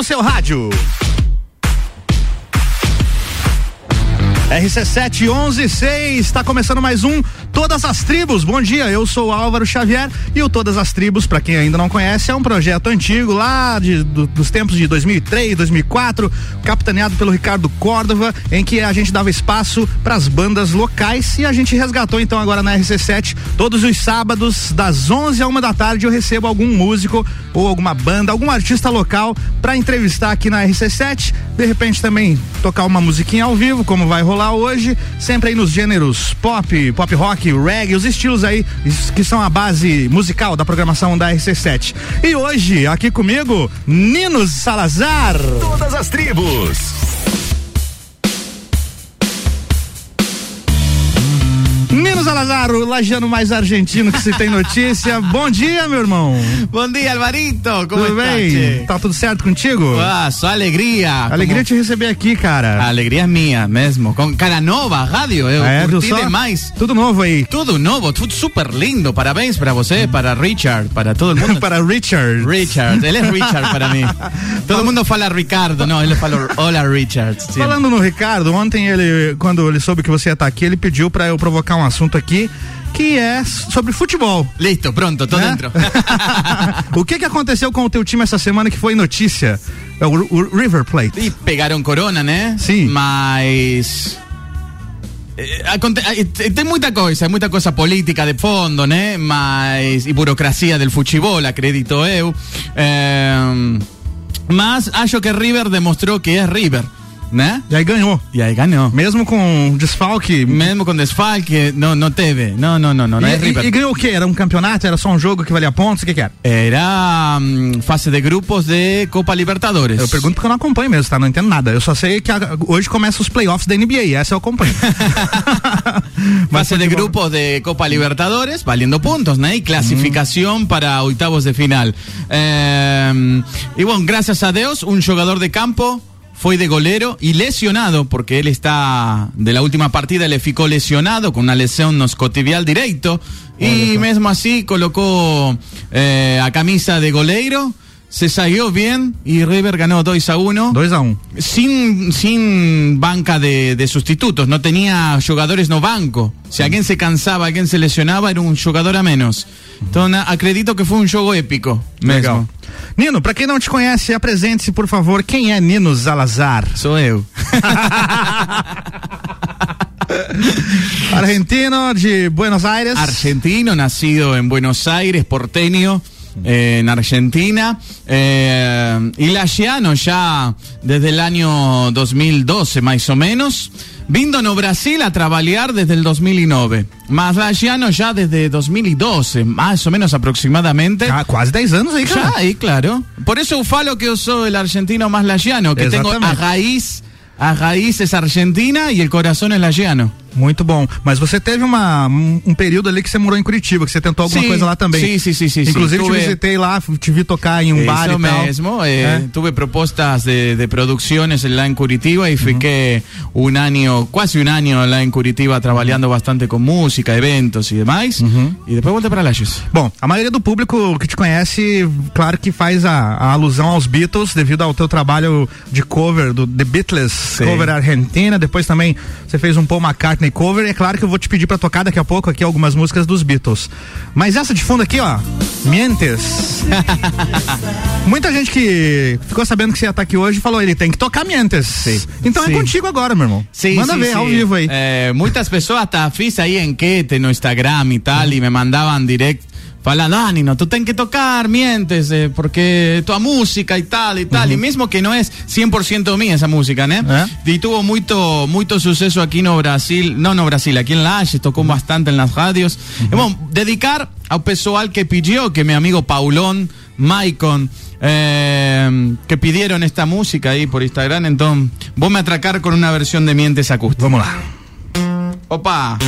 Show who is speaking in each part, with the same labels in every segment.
Speaker 1: no seu rádio. RC7 está começando mais um Todas as Tribos. Bom dia, eu sou Álvaro Xavier e o Todas as Tribos, para quem ainda não conhece, é um projeto antigo lá de, do, dos tempos de 2003, 2004, capitaneado pelo Ricardo Córdova, em que a gente dava espaço para as bandas locais e a gente resgatou então agora na RC7 todos os sábados das 11 a uma da tarde eu recebo algum músico ou alguma banda, algum artista local para entrevistar aqui na RC7, de repente também tocar uma musiquinha ao vivo, como vai rolar hoje, sempre aí nos gêneros pop, pop rock, reggae, os estilos aí que são a base musical da programação da RC7. E hoje, aqui comigo, Ninos Salazar.
Speaker 2: Todas as tribos.
Speaker 1: Salazar, o lagiano mais argentino que se tem notícia. Bom dia, meu irmão.
Speaker 3: Bom dia, Alvarito. Como
Speaker 1: tudo
Speaker 3: está,
Speaker 1: bem?
Speaker 3: che?
Speaker 1: Tá tudo certo contigo?
Speaker 3: Ah, só alegria.
Speaker 1: Alegria
Speaker 3: Como-
Speaker 1: te receber aqui, cara.
Speaker 3: A alegria é minha mesmo. Com cara nova, rádio. Eu
Speaker 1: É, viu
Speaker 3: curti
Speaker 1: só?
Speaker 3: demais.
Speaker 1: Tudo novo aí.
Speaker 3: Tudo novo, tudo super lindo. Parabéns para você, para Richard, para todo mundo.
Speaker 1: Para Richard.
Speaker 3: Richard, ele é Richard para mim. Todo mundo fala Ricardo, não, ele fala Olá Richard. sim.
Speaker 1: Falando no Ricardo, ontem ele, quando ele soube que você ia estar aqui, ele pediu pra eu provocar um assunto aqui que é sobre futebol.
Speaker 3: Listo, pronto, tô
Speaker 1: né?
Speaker 3: dentro.
Speaker 1: o que que aconteceu com o teu time essa semana que foi notícia? É o, o River Plate.
Speaker 3: E pegaram corona, né?
Speaker 1: Sim.
Speaker 3: Mas. eh, aconte- eh, Tem muita coisa, muita coisa política de fundo, né? Mas. E burocracia del futebol, acredito eu. Eh, mas acho que River demostrou que é River, né?
Speaker 1: E aí ganhou.
Speaker 3: E aí ganhou.
Speaker 1: Mesmo com desfalque.
Speaker 3: Mesmo com desfalque, não, não teve. Não, não, não, não,
Speaker 1: e,
Speaker 3: é
Speaker 1: e- e ganhou o quê? Era um campeonato? Era só um jogo que valia pontos? O que que era?
Speaker 3: Era hum, fase de grupos de Copa Libertadores.
Speaker 1: Eu pergunto porque eu não acompanho mesmo, tá? Não entendo nada. Eu só sei que a- hoje começa os playoffs da NBA, e essa eu acompanho.
Speaker 3: Fase de
Speaker 1: futebol-
Speaker 3: grupos de Copa Libertadores, valiendo puntos, ¿no? Y clasificación para octavos de final. Eh, y bueno, gracias a Dios, un jugador de campo fue de golero y lesionado, porque él está, de la última partida, le ficó lesionado con una lesión no escotibial directo. Y mesmo así colocó eh, a camisa de goleiro, se salió bien y River ganó 2 a 1
Speaker 1: 2 a 1
Speaker 3: sin, sin banca de, de sustitutos, no tenía jugadores no banco. Si alguien se cansaba, alguien se lesionaba, era un jugador a menos. Entonces, acredito que fue un juego épico.
Speaker 1: Legal.
Speaker 3: Mesmo.
Speaker 1: Nino, pra quem não te conhece, apresente-se, por favor. Quem é Nino Salazar?
Speaker 3: Sou eu.
Speaker 1: Argentino de Buenos Aires.
Speaker 3: Argentino, nacido en Buenos Aires, porteño. Eh, en Argentina eh, y lagiano ya desde el año 2012 más o menos vindo no Brasil a trabajar desde el 2009 más lagiano ya desde 2012 más o menos aproximadamente
Speaker 1: Ah, quase 10 anos aí, cara.
Speaker 3: Ya, ahí, claro. Por eso eu falo que eu sou el argentino más lagiano, que tengo a raíz, a raíz es argentina y el corazón es lagiano.
Speaker 1: Muito bom. Mas você teve uma, um, um período ali que você morou em Curitiba, que você tentou alguma
Speaker 3: Sim,
Speaker 1: coisa lá também.
Speaker 3: sim, sim, sim, sim, sim.
Speaker 1: Inclusive te
Speaker 3: Tuve-
Speaker 1: visitei lá, te vi tocar em um bar
Speaker 3: Eso
Speaker 1: e tal.
Speaker 3: mesmo, eh,
Speaker 1: É.
Speaker 3: tuve propuestas de, de producciones lá en Curitiba y fiqué un año, casi un año lá en Curitiba trabajando bastante con música, eventos y demás. Y después volté para Lages.
Speaker 1: Bom, a maioria do público que te conhece, claro que faz a, a alusão aos Beatles devido ao teu trabalho de cover do The Beatles,
Speaker 3: Sim.
Speaker 1: cover argentina. Depois também você fez um Paul McCartney cover. E é claro que eu vou te pedir pra tocar daqui a pouco aqui algumas músicas dos Beatles. Mas essa de fundo aqui, ó, Mientes. Muita gente que ficou sabendo que você ia estar aqui hoje falou, ele tem que tocar Mientes. Então é
Speaker 3: Sim.
Speaker 1: contigo agora, meu irmão.
Speaker 3: Sí,
Speaker 1: Manda ver ao vivo aí.
Speaker 3: Eh, muchas personas hasta fiz ahí enquete no Instagram y tal, y me mandaban direct. Falando, ah, Nino, tú ten que tocar, mientes, eh, porque tu música y tal y tal. Y mismo que no es 100% mía esa música, ¿no?
Speaker 1: Eh.
Speaker 3: Y tuvo mucho, mucho suceso aquí no Brasil, no no Brasil, aquí en Lages, tocó bastante en las radios. Y bueno, dedicar ao pessoal que pidió, que mi amigo Paulón, Maicon, eh, que pidieron esta música ahí por Instagram, entonces vos me atracar con una versión de Mientes acústica.
Speaker 1: Vamos.
Speaker 3: Opa.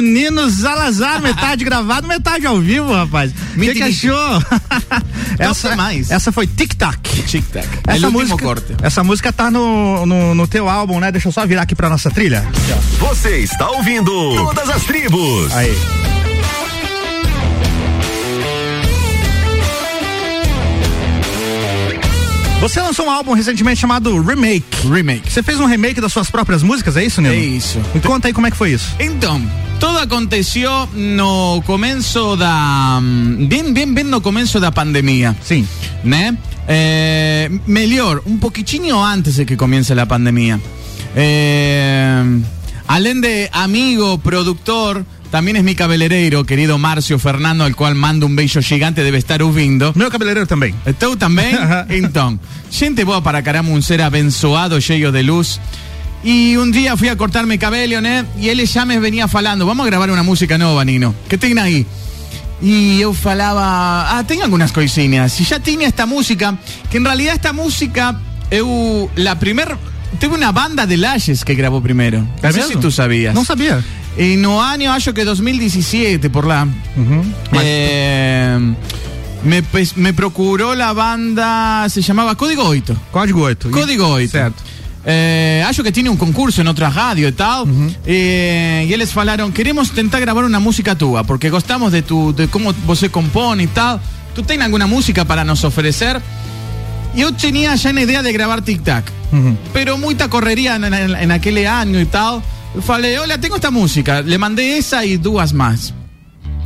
Speaker 1: 1123, esse foi o Nino Zalazar, metade gravado, metade ao vivo, rapaz. O que, que achou? essa,
Speaker 3: mais.
Speaker 1: essa foi Tic Tac.
Speaker 3: Tic-tac.
Speaker 1: Essa
Speaker 3: El último
Speaker 1: música,
Speaker 3: corte.
Speaker 1: essa música tá no, no, no teu álbum, né? Deixa eu só virar aqui pra nossa trilha.
Speaker 4: Você está ouvindo Todas as Tribos.
Speaker 1: Aí. Você lançou um álbum recentemente chamado Remake.
Speaker 3: Remake.
Speaker 1: Você fez um remake das suas próprias músicas, é isso, Nino?
Speaker 3: É isso.
Speaker 1: Me conta aí como é que foi isso.
Speaker 3: Então, todo aconteceu no começo da. Bem, bem, bem no começo da pandemia.
Speaker 1: Sim.
Speaker 3: né? Eh, melhor, un poquitinho antes de que comience la pandemia. Eh, além de amigo, productor, también es mi cabeleireiro, querido Marcio Fernando, al cual mando un beijo gigante, debe estar ouvindo.
Speaker 1: Meu cabeleireiro também.
Speaker 3: Tu também?
Speaker 1: Aham.
Speaker 3: Então, gente boa para caramba, um ser abençoado, cheio de luz. E um dia fui a cortar mi cabelo, né? E ele já me venia falando, vamos a gravar uma música nova, Nino. Que tem aí? E eu falava, ah, tem algumas coisinhas. E já tinha esta música, que en realidad esta música, eu, la primer, teve uma banda de Lashes que gravou primeiro. Não
Speaker 1: É
Speaker 3: sei
Speaker 1: mesmo?
Speaker 3: se tu sabias.
Speaker 1: Não sabia.
Speaker 3: E no año, acho que 2017, por lá. Eh, me, pes- me procuró la banda, se llamaba Código 8.
Speaker 1: Código 8.
Speaker 3: Código 8.
Speaker 1: Certo.
Speaker 3: Eh, acho que tiene un concurso en otra radio y tal. Eh, y eles falaron, queremos tentar grabar una música tua, porque gostamos de tu, de cómo você compone y tal. ¿Tú tienes alguna música para nos ofrecer? Yo tenía ya una idea de grabar Tic Tac,
Speaker 1: Uhum.
Speaker 3: pero mucha correría en, en- en aquel año y tal. Falei, hola, tengo esta música. Le mandé esa y duas más.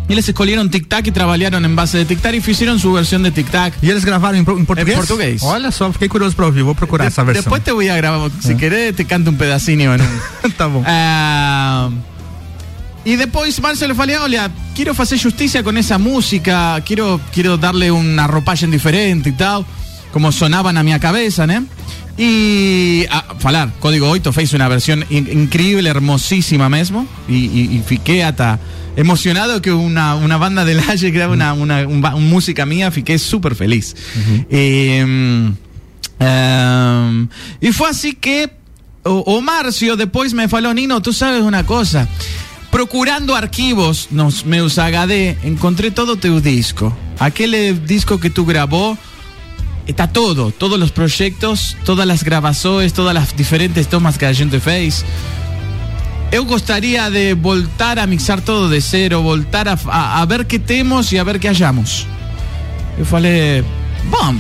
Speaker 3: Y eles escolheram Tic Tac y trabajaron en base de Tic Tac y hicieron su versión de Tic Tac.
Speaker 1: E eles gravaram em, em português?
Speaker 3: português.
Speaker 1: Olha só, fiquei curioso pra ouvir. Vou procurar essa versão.
Speaker 3: Después te voy a grabar, si querés te canto un pedacinho un...
Speaker 1: tá bom.
Speaker 3: Ah, y después Marcelo falei, olha, quiero hacer justicia con esa música, quiero, quiero darle una ropaje diferente y tal, como sonaban a mi cabeza, ¿no? Y a falar, Código 8 fez una versión in- increíble, hermosísima mesmo, y, y, y fiqué hasta emocionado que una, una banda de Laje graba una, una, un un música mía, fiqué súper feliz. Eh, Ehm, y fue así que o, o Marcio después me falou, Nino, tú sabes una cosa. Procurando arquivos nos meus HD, encontré todo teu disco. Aquel eh, disco que tú grabó, está todo, todos los proyectos, todas las grabações, todas las diferentes tomas que a gente fez. Eu gostaria de voltar a mixar todo de cero, voltar a, a, a ver qué temos e a ver qué hallamos. Eu falei, bom,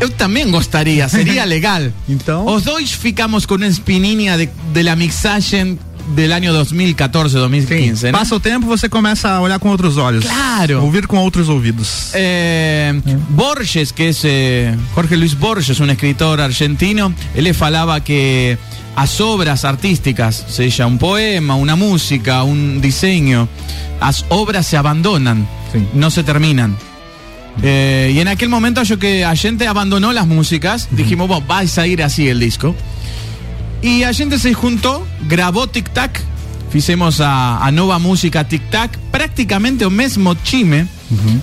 Speaker 3: eu também gostaria, seria legal.
Speaker 1: Então?
Speaker 3: Os dois ficamos com uma espininha de, de la mixagem del año 2014, 2015, né?
Speaker 1: Passa o tempo, você começa a olhar com outros olhos.
Speaker 3: Claro.
Speaker 1: Ouvir com outros ouvidos.
Speaker 3: Eh, Borges, que es eh, Jorge Luis Borges, un escritor argentino, él falaba que as obras artísticas, sea un poema, una música, un diseño, as obras se abandonan, no se terminan. Eh, y en aquel momento yo que a gente abandonó las músicas, dijimos, va a salir así el disco. Y a gente se juntó, grabó Tic Tac, fizemos a, a nova música Tic Tac, prácticamente o mesmo time.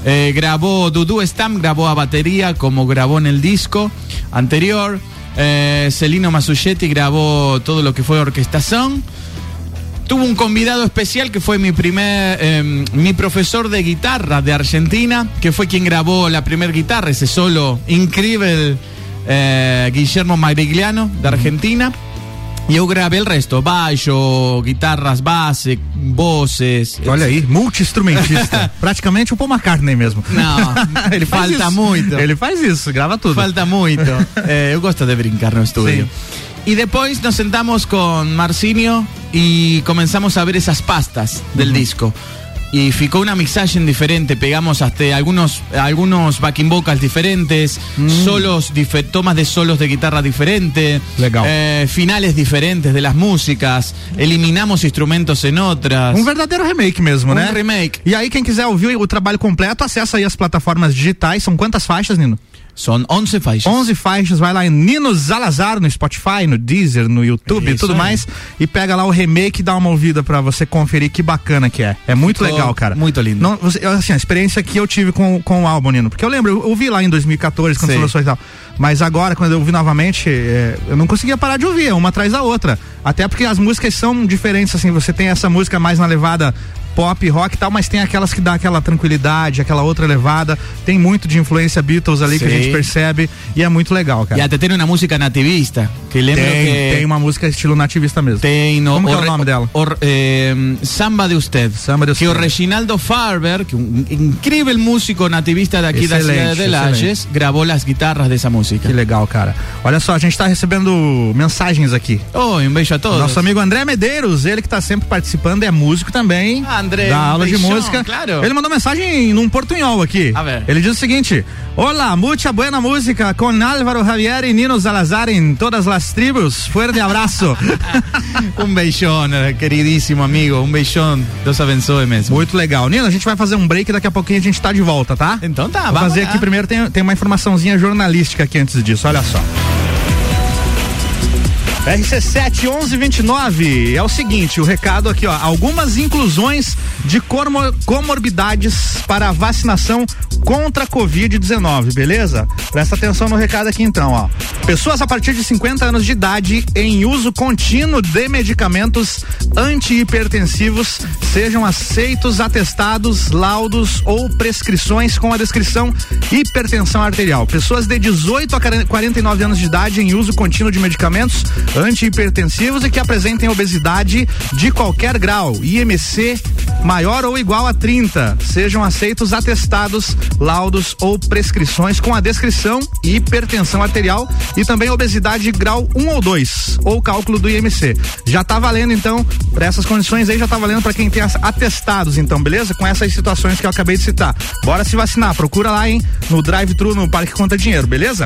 Speaker 3: Eh, grabó Dudu Stam, grabó a batería como grabó en el disco anterior. Eh, Celino Masuchetti grabó todo lo que fue orquestación. Tuvo un convidado especial que fue mi primer, eh, mi profesor de guitarra de Argentina, que fue quien grabó la primer guitarra, ese solo increíble eh, Guillermo Marigliano de Argentina. Y yo grabé el resto, baixo, guitarras base, voces.
Speaker 1: Olha aí, multi-instrumentista. Praticamente o Paul McCartney mesmo.
Speaker 3: Não,
Speaker 1: ele faz
Speaker 3: falta
Speaker 1: isso.
Speaker 3: muito.
Speaker 1: Ele faz isso, grava tudo.
Speaker 3: Falta muito. Eh, eu gosto de brincar no estudio. Y después nos sentamos con Marcinio y comenzamos a ver esas pastas del disco. Y ficó una mixaje diferente, pegamos hasta algunos, algunos backing vocals diferentes, solos, dife- tomas de solos de guitarra diferente, eh, finales diferentes de las músicas, eliminamos instrumentos en otras.
Speaker 1: Um verdadeiro remake mesmo,
Speaker 3: Um
Speaker 1: né?
Speaker 3: remake.
Speaker 1: E aí, quem quiser ouvir o trabalho completo, acessa aí as plataformas digitais. São quantas faixas, Nino?
Speaker 3: Son 11 faixas.
Speaker 1: 11 faixas, vai lá em Nino Salazar no Spotify, no Deezer, no YouTube e tudo
Speaker 3: aí.
Speaker 1: mais e pega lá o remake e dá uma ouvida pra você conferir que bacana que é. É muito
Speaker 3: Ficou
Speaker 1: legal, cara.
Speaker 3: muito lindo.
Speaker 1: Não, você- assim, a experiência que eu tive com, com o álbum, Nino, porque eu lembro, eu ouvi lá em 2014 quando lançou e tal. Mas agora, quando eu ouvi novamente, é, eu não conseguia parar de ouvir, uma atrás da outra. Até porque as músicas são diferentes, assim, você tem essa música mais na levada pop, rock e tal, mas tem aquelas que dá aquela tranquilidade, aquela outra levada. Tem muito de influência Beatles ali que a
Speaker 3: Sim.
Speaker 1: gente percebe e é muito legal, cara.
Speaker 3: Y hasta tiene una música nativista. Que lembro
Speaker 1: Tem,
Speaker 3: que
Speaker 1: tem uma música estilo nativista mesmo.
Speaker 3: Tem no,
Speaker 1: Como que é o nome dela?
Speaker 3: o- eh, Samba de Usted.
Speaker 1: Samba de
Speaker 3: Que o
Speaker 1: Usted.
Speaker 3: Reginaldo Farber, que un incrível músico nativista daqui da
Speaker 1: Excelente,
Speaker 3: cidade de Lages, gravou as guitarras dessa música.
Speaker 1: Que legal, cara. Olha só, a gente tá recebendo mensagens aqui.
Speaker 3: Oh, um beijo a todos.
Speaker 1: Nosso amigo André Medeiros, ele que tá sempre participando, é músico também.
Speaker 3: Ah, André,
Speaker 1: Da aula de música.
Speaker 3: claro.
Speaker 1: Ele mandou mensagem num portunhol aqui. Ele diz o seguinte: Olá, mucha buena música com Álvaro Javier e Nino Salazar em todas as tribos. Fuerte abraço.
Speaker 3: um beijão, eh, queridíssimo amigo. Um beijão. Deus abençoe mesmo.
Speaker 1: Muito legal. Nino, a gente vai fazer um break daqui a pouquinho a gente tá de volta, tá?
Speaker 3: Então tá,
Speaker 1: Vou fazer
Speaker 3: lá.
Speaker 1: aqui primeiro, tem, tem uma informaçãozinha jornalística aqui antes disso, olha só. RC7 1129 é o seguinte, o recado aqui, ó, algumas inclusões de comorbidades para a vacinação contra a Covid-19, beleza? Presta atenção no recado aqui então, ó. Pessoas a partir de 50 anos de idade em uso contínuo de medicamentos antihipertensivos sejam aceitos atestados, laudos ou prescrições com a descrição hipertensão arterial. Pessoas de 18 a 49 anos de idade em uso contínuo de medicamentos antihipertensivos e que apresentem obesidade de qualquer grau, IMC maior ou igual a 30, sejam aceitos atestados, laudos ou prescrições com a descrição hipertensão arterial e também obesidade grau 1 ou 2 ou cálculo do IMC. Já tá valendo então, para essas condições aí já tá valendo para quem tem atestados então, beleza? Com essas situações que eu acabei de citar. Bora se vacinar, procura lá, hein, no drive-thru no Parque Conta Dinheiro, beleza?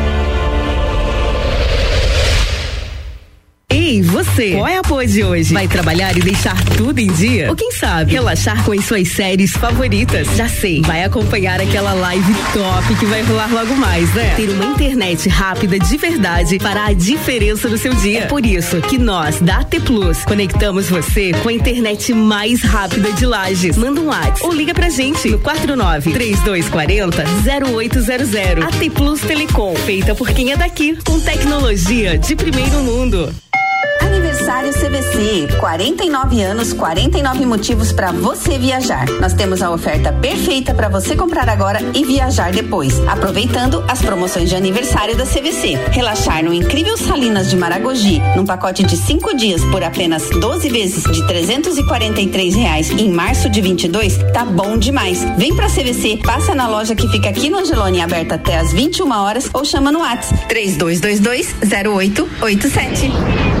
Speaker 5: Ei, você! Qual é a pose de hoje? Vai trabalhar e deixar tudo em dia? Ou quem sabe, relaxar com as suas séries favoritas? Já sei, vai acompanhar aquela live top que vai rolar logo mais, né? Ter uma internet rápida de verdade fará a diferença no seu dia. É por isso que nós, da AT Plus, conectamos você com a internet mais rápida de Lages. Manda um WhatsApp ou liga pra gente no 49 3240 0800. AT Plus Telecom, feita por quem é daqui, com tecnologia de primeiro mundo.
Speaker 6: Aniversário CVC, 49 anos, 49 motivos para você viajar. Nós temos a oferta perfeita para você comprar agora e viajar depois, aproveitando as promoções de aniversário da CVC. Relaxar no incrível Salinas de Maragogi, num pacote de 5 dias por apenas 12 vezes de 343 reais em março de 22, tá bom demais. Vem pra CVC, passa na loja que fica aqui no Angelone, aberta até às 21 horas ou chama no WhatsApp 3222 0887.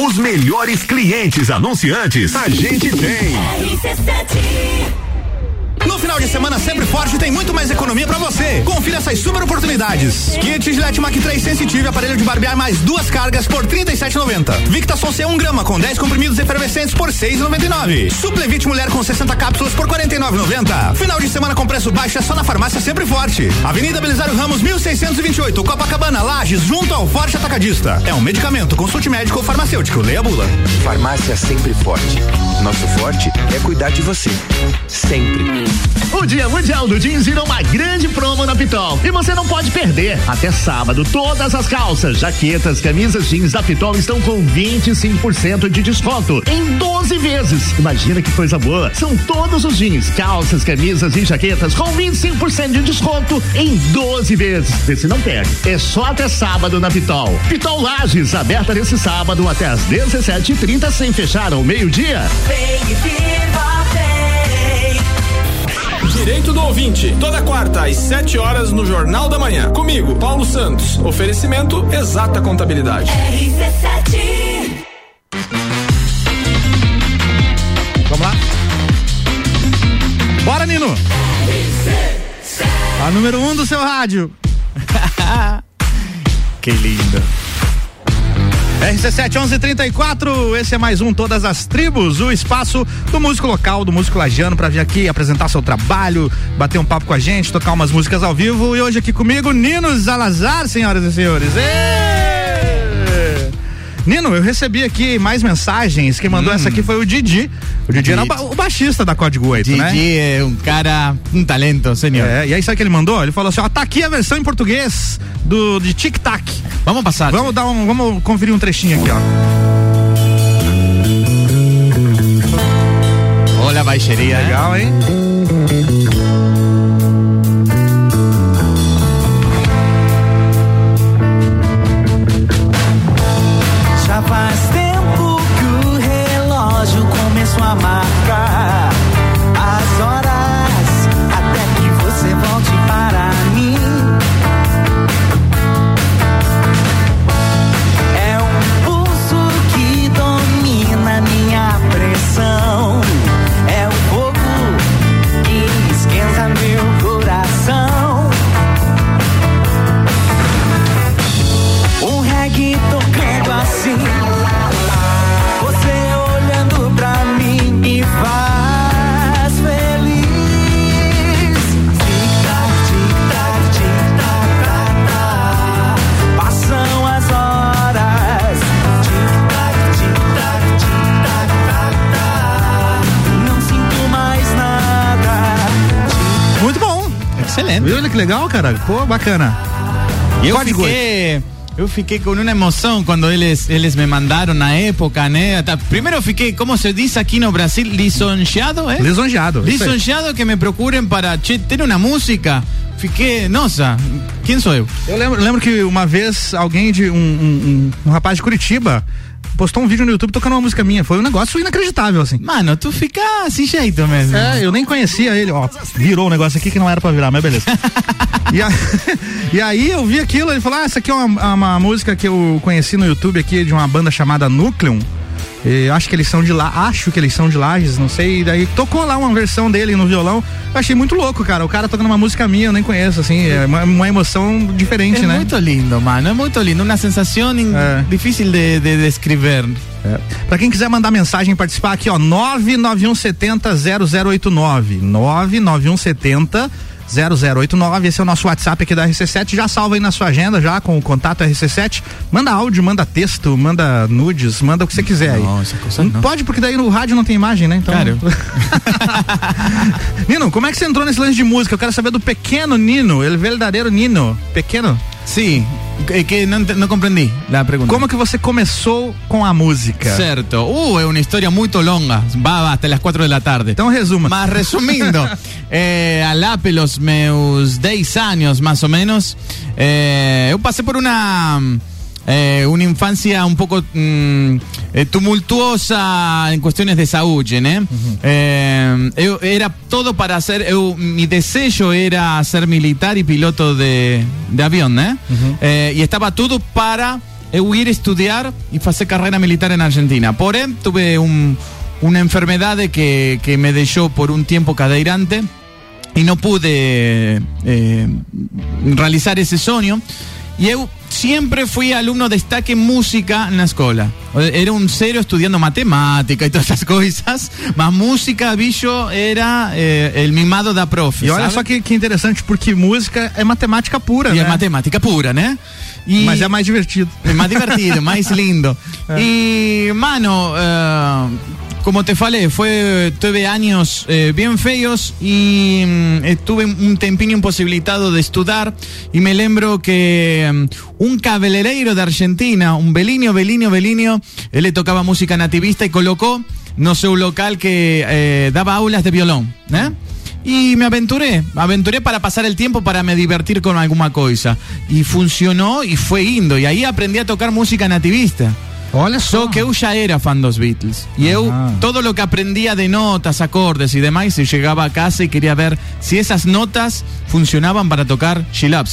Speaker 7: Os melhores clientes anunciantes a gente tem.
Speaker 1: No final de semana sempre forte tem muito mais economia pra você. Confira essas super oportunidades. Kit Gillette Mac 3 Sensitive, aparelho de barbear mais duas cargas por 37,90. Victason C 1 grama com 10 comprimidos efervescentes por 6,99. Suplevite Mulher com 60 cápsulas por 49,90. Final de semana com preço baixo é só na farmácia sempre forte. Avenida Belisário Ramos 1628, Copacabana, Lages, junto ao Forte Atacadista. É um medicamento, consulte médico ou farmacêutico. Leia a bula.
Speaker 8: Farmácia sempre forte. Nosso forte é cuidar de você. Sempre.
Speaker 9: O Dia Mundial do Jeans virou uma grande promo na Pitol. E você não pode perder. Até sábado, todas as calças, jaquetas, camisas jeans da Pitol estão com 25% de desconto em 12 vezes. Imagina que coisa boa. São todos os jeans, calças, camisas e jaquetas com 25% de desconto em 12 vezes. Vê se não perde. É só até sábado na Pitol. Pitol Lages, aberta nesse sábado até às 17h30 sem fechar ao meio-dia.
Speaker 10: Vem e viva, Direito do ouvinte, toda quarta às 7 horas no Jornal da Manhã. Comigo, Paulo Santos. Oferecimento Exata Contabilidade.
Speaker 1: RC7. Vamos lá? Bora, Nino! A número 1 um do seu rádio.
Speaker 3: que lindo.
Speaker 1: RC7 1134, esse é mais um Todas as Tribos, o espaço do músico local, do músico lagiano, para vir aqui apresentar seu trabalho, bater um papo com a gente, tocar umas músicas ao vivo. E hoje aqui comigo, Nino Zalazar, senhoras e senhores. Nino, eu recebi aqui mais mensagens. Quem mandou hum. essa aqui foi o Didi. O Didi, Didi. era o, o, baixista da Código 8,
Speaker 3: Didi
Speaker 1: né?
Speaker 3: Didi é um cara, um talento, senhor.
Speaker 1: É, e aí sabe o que ele mandou? Ele falou assim: ó, tá aqui a versão em português do de Tic Tac.
Speaker 3: Vamos passar.
Speaker 1: Vamos dar um, vamos conferir um trechinho aqui, ó.
Speaker 3: Olha a baixaria.
Speaker 1: Legal, hein? Olha que legal, cara. Pô, bacana.
Speaker 3: Eu Código fiquei, eu fiquei com uma emoção quando eles, eles me mandaram na época, né? Primeiro fiquei, como se diz aqui no Brasil, lisonjeado, é?
Speaker 1: Lisonjeado.
Speaker 3: Lisonjeado que me procurem para ter uma música. Fiquei, nossa, quem sou eu?
Speaker 1: Eu lembro, lembro que uma vez alguém de um, um, um, um rapaz de Curitiba postou um vídeo no YouTube tocando uma música minha. Foi um negócio inacreditável, assim.
Speaker 3: Mano, tu fica assim jeito mesmo.
Speaker 1: É, eu nem conhecia ele, ó. Virou um negócio aqui que não era pra virar, mas beleza. e, a, e, aí eu vi aquilo, ele falou: Ah, essa aqui é uma, uma música que eu conheci no YouTube aqui de uma banda chamada Nucleum. Eu acho que eles são de lá, acho que eles são de Lages, não sei. E daí tocou lá uma versão dele no violão. Eu achei muito louco, cara. O cara tocando uma música minha, eu nem conheço, assim. É uma, uma emoção diferente,
Speaker 3: é
Speaker 1: né?
Speaker 3: É muito lindo, mano. É muito lindo. Uma sensação é. difícil de, de descrever.
Speaker 1: É. Pra quem quiser mandar mensagem e participar aqui, ó, 99170 0089. 99170 0089. Esse é o nosso WhatsApp aqui da RC7. Já salva aí na sua agenda, já com o contato RC7. Manda áudio, manda texto, manda nudes, manda o que você quiser aí. Não, não pode, porque daí no rádio não tem imagem, né? Então. Cara, Nino, como é que você entrou nesse lance de música? Eu quero saber do pequeno Nino, ele verdadeiro Nino. Pequeno?
Speaker 3: Sim. Que, que não, não compreendi la pregunta.
Speaker 1: Como que você começou com a música?
Speaker 3: Certo. Uh, é uma história muito longa. Va até as 4 da tarde.
Speaker 1: Então resuma.
Speaker 3: Mas resumindo, eh, a lá pelos meus 10 anos, mais ou menos, eh, eu passei por uma eh, uma infância um pouco hum, eh, tumultuosa em questões de saúde, né? Eh, eu era todo para ser, eu, mi desejo era ser militar e piloto de, de avião, né? Eh, e estava tudo para eu ir estudar e fazer carreira militar na Argentina. Porém, tuve um, uma enfermedade que, que me deixou por um tempo cadeirante e não pude eh, realizar esse sonho. E eu sempre fui aluno destaque em música na escola. Era um sério estudando matemática e todas essas coisas, mas música, bicho, era eh, el mimado da prof.
Speaker 1: E olha
Speaker 3: sabe?
Speaker 1: só que, que interessante, porque música é matemática pura,
Speaker 3: E
Speaker 1: né?
Speaker 3: é matemática pura, né? E
Speaker 1: Mas é mais divertido.
Speaker 3: É mais divertido, mais lindo. E, mano, eh, como te falei, foi, tuve anos eh, bem feios e mm, estuve um tempinho impossibilitado de estudar e me lembro que mm, um cabeleireiro da Argentina, um Belinho, Belinho, Belinho, ele tocava música nativista e colocou no seu local que eh, dava aulas de violão, né? Y me aventuré, me aventuré para pasar el tiempo, para me divertir con alguna cosa. Y funcionó y fue lindo. Y ahí aprendí a tocar música nativista.
Speaker 1: Olha
Speaker 3: só. que eu já era fã dos Beatles. E eu, todo lo que aprendia de notas, acordes e demais, eu chegava a casa e queria ver se essas notas funcionavam para tocar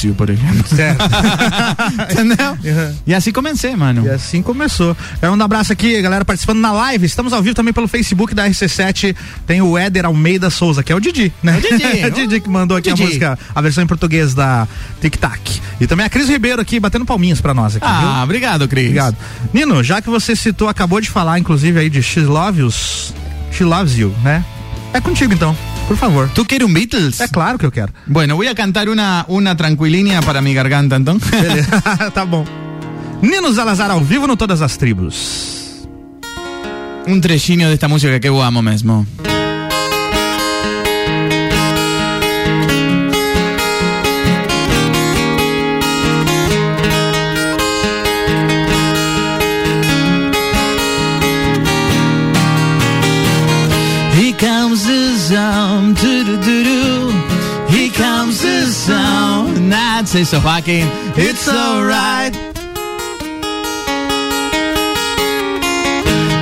Speaker 3: You, por exemplo. Entendeu? E assim comecei, mano.
Speaker 1: E assim começou. É um abraço aqui, galera, participando na live. Estamos ao vivo também pelo Facebook da RC7. Tem o Éder Almeida Souza, que é o Didi, né?
Speaker 3: É o Didi.
Speaker 1: É o Didi que mandou aqui
Speaker 3: Didi.
Speaker 1: a música, a versão em português da Tic Tac. E também a Cris Ribeiro aqui, batendo palminhas pra nós aqui,
Speaker 3: Ah,
Speaker 1: viu?
Speaker 3: obrigado, Cris.
Speaker 1: Obrigado. Nino, já que você citou, acabou de falar, inclusive, aí de She Loves You, She Loves You, né? É contigo então, por favor.
Speaker 3: Tu quer um Beatles?
Speaker 1: É claro que eu quero.
Speaker 3: Bueno, voy a cantar una, una tranquilinha para mi garganta, então.
Speaker 1: Tá bom. Nino Salazar ao vivo no Todas as Tribos.
Speaker 3: Um trechinho desta música que eu amo mesmo. Say so, Joaquin.
Speaker 2: it's alright.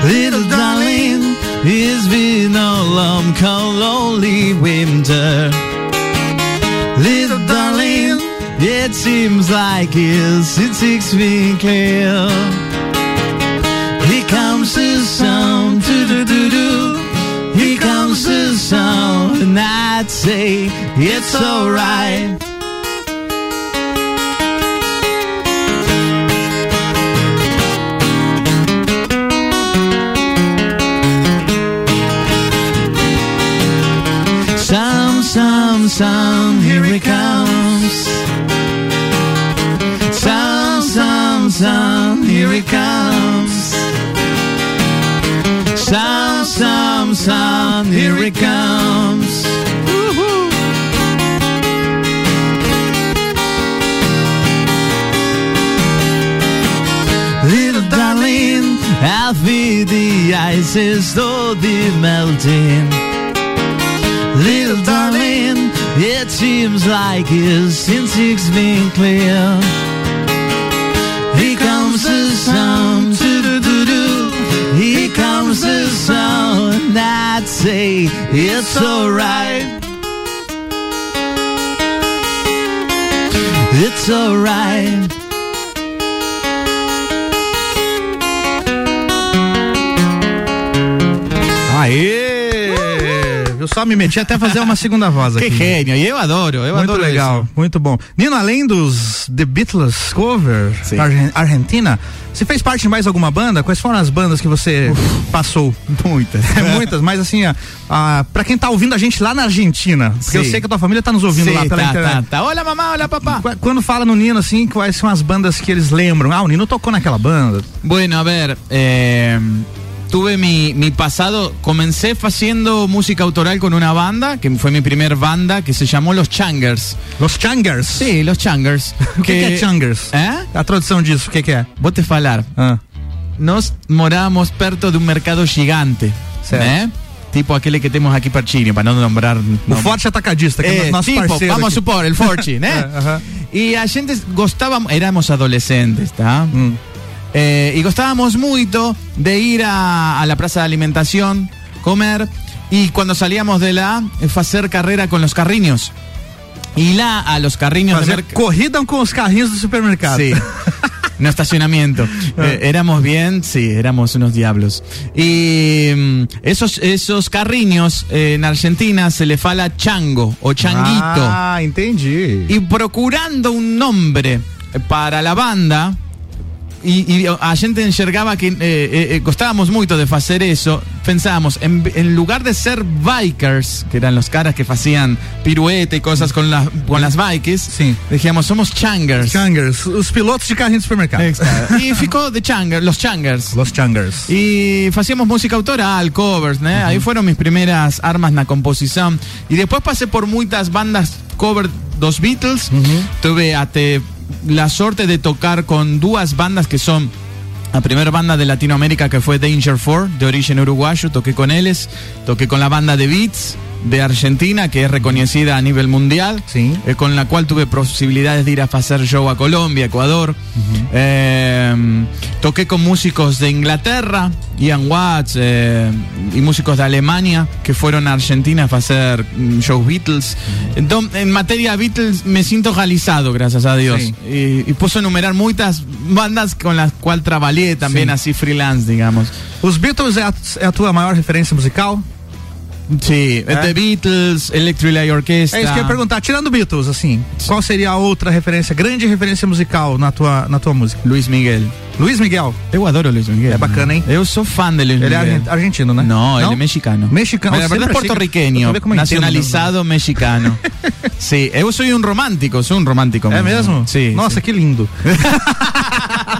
Speaker 2: Little darling, it's been a long, cold, lonely winter. Little darling, it seems like it's it's been clear. Here comes the sound, do do do do. Here comes the sound, and I'd say it's alright. Sound, sound, here it comes. Sound, sound, sound, here it comes. Sound, sound, sound, here it comes. Little darling, I feel the ice is slowly melting. Little darling, it seems like it's since it's been clear. Here comes the sound, do-do-do-do. Here comes the sound, I'd say it's alright. It's alright.
Speaker 1: Ah, Aê! Eu só me meti até fazer uma segunda voz
Speaker 3: Que
Speaker 1: aqui.
Speaker 3: gênio, e eu adoro, eu
Speaker 1: muito
Speaker 3: adoro
Speaker 1: legal,
Speaker 3: isso.
Speaker 1: muito bom. Nino, além dos The Beatles cover
Speaker 3: Sim.
Speaker 1: na Argen- Argentina, você fez parte de mais alguma banda? Quais foram as bandas que você passou?
Speaker 3: Muitas.
Speaker 1: É muitas, mas assim, ó, ah, pra quem tá ouvindo a gente lá na Argentina, porque eu
Speaker 3: Sim.
Speaker 1: sei que a tua família tá nos ouvindo
Speaker 3: Sim,
Speaker 1: lá pela
Speaker 3: tá,
Speaker 1: internet.
Speaker 3: tá, tá. Olha mamá, olha papá.
Speaker 1: Qu- Quando fala no Nino, assim, quais são as bandas que eles lembram? Ah, o Nino tocou naquela banda.
Speaker 3: Bueno, a ver, eh, tuve mi, mi pasado, comencé haciendo música autoral con una banda, que fue mi primer banda, que se llamó Los Changers.
Speaker 1: Los Changers?
Speaker 3: Sí, Los Changers.
Speaker 1: O que, que é Changers? A tradução disso, o que, que é?
Speaker 3: Vou te falar.
Speaker 1: Ah.
Speaker 3: Nós morávamos perto de um mercado gigante,
Speaker 1: Certo.
Speaker 3: né? Tipo aquele que temos aqui pertinho, para não nombrar...
Speaker 1: O Forte Atacadista, que é,
Speaker 3: É,
Speaker 1: nosso
Speaker 3: tipo,
Speaker 1: parceiro.
Speaker 3: vamos
Speaker 1: aqui.
Speaker 3: supor, el Forte, né?
Speaker 1: Aham.
Speaker 3: E a gente gostava, éramos adolescentes, tá?
Speaker 1: Hum.
Speaker 3: Eh, y gostábamos mucho de ir a, a la plaza de alimentación, comer, y cuando salíamos de la, eh, hacer carrera con los carriños. Y la a los carriños
Speaker 1: Fazer
Speaker 3: merc-
Speaker 1: corrida com os carrinhos do supermercado.
Speaker 3: Sí. No estacionamiento. Eh, éramos bien, sí, éramos unos diablos. Y mm, esos, esos carriños eh, en Argentina se le fala chango o changuito.
Speaker 1: Ah, entendi.
Speaker 3: Y procurando un nombre para la banda, y, y a gente enxergaba que eh, eh, eh, costábamos mucho de hacer eso, pensábamos, en, en lugar de ser bikers, que eran los caras que hacían pirueta y cosas con, las con las bikes,
Speaker 1: Sí.
Speaker 3: decíamos, somos changers.
Speaker 1: Changers, os pilotos de carrinho de supermercado.
Speaker 3: y ficó de changers, los changers.
Speaker 1: Los Changers.
Speaker 3: Y hacíamos música autoral, covers, ¿no? Ahí fueron mis primeras armas na composición. Y después pasé por muchas bandas cover dos Beatles. Tuve até la suerte de tocar con dos bandas que son la primera banda de Latinoamérica que fue Danger 4, de origen uruguayo, toqué con ellos, toqué con la banda de Beats de Argentina, que es reconocida a nivel mundial,
Speaker 1: Sí.
Speaker 3: eh, con la cual tuve posibilidades de ir a hacer show a Colombia, Ecuador. Eh, toqué con músicos de Inglaterra, Ian Watts, eh, y músicos de Alemania que fueron a Argentina a hacer mm, shows Beatles. Entonces, en materia Beatles me siento realizado, gracias a Dios.
Speaker 1: Sí.
Speaker 3: Y, y puedo enumerar muchas bandas con las cuales trabajé también
Speaker 1: Sí.
Speaker 3: así freelance, digamos.
Speaker 1: Os Beatles é a, é a tua maior referência musical?
Speaker 3: Sí,
Speaker 1: ¿Eh?
Speaker 3: The Beatles, Electric Light Orchestra.
Speaker 1: É isso que eu ia perguntar. Tirando Beatles, assim, qual seria a outra referência, grande referência musical na tua, na tua música?
Speaker 3: Luis Miguel.
Speaker 1: Luiz Miguel.
Speaker 3: Eu adoro Luis Miguel.
Speaker 1: É bacana, hein?
Speaker 3: Eu sou fã de Luis
Speaker 1: Ele é
Speaker 3: Miguel.
Speaker 1: argen- argentino, né?
Speaker 3: No, él es mexicano.
Speaker 1: Mexicano.
Speaker 3: Pero la verdad
Speaker 1: Sempre
Speaker 3: es
Speaker 1: achei que-
Speaker 3: puertorriqueño,
Speaker 1: Pra ver como eu entendo,
Speaker 3: nacionalizado mexicano. Sí, eu soy un romántico, soy un romántico.
Speaker 1: É mesmo?
Speaker 3: Sí.
Speaker 1: Nossa, que lindo.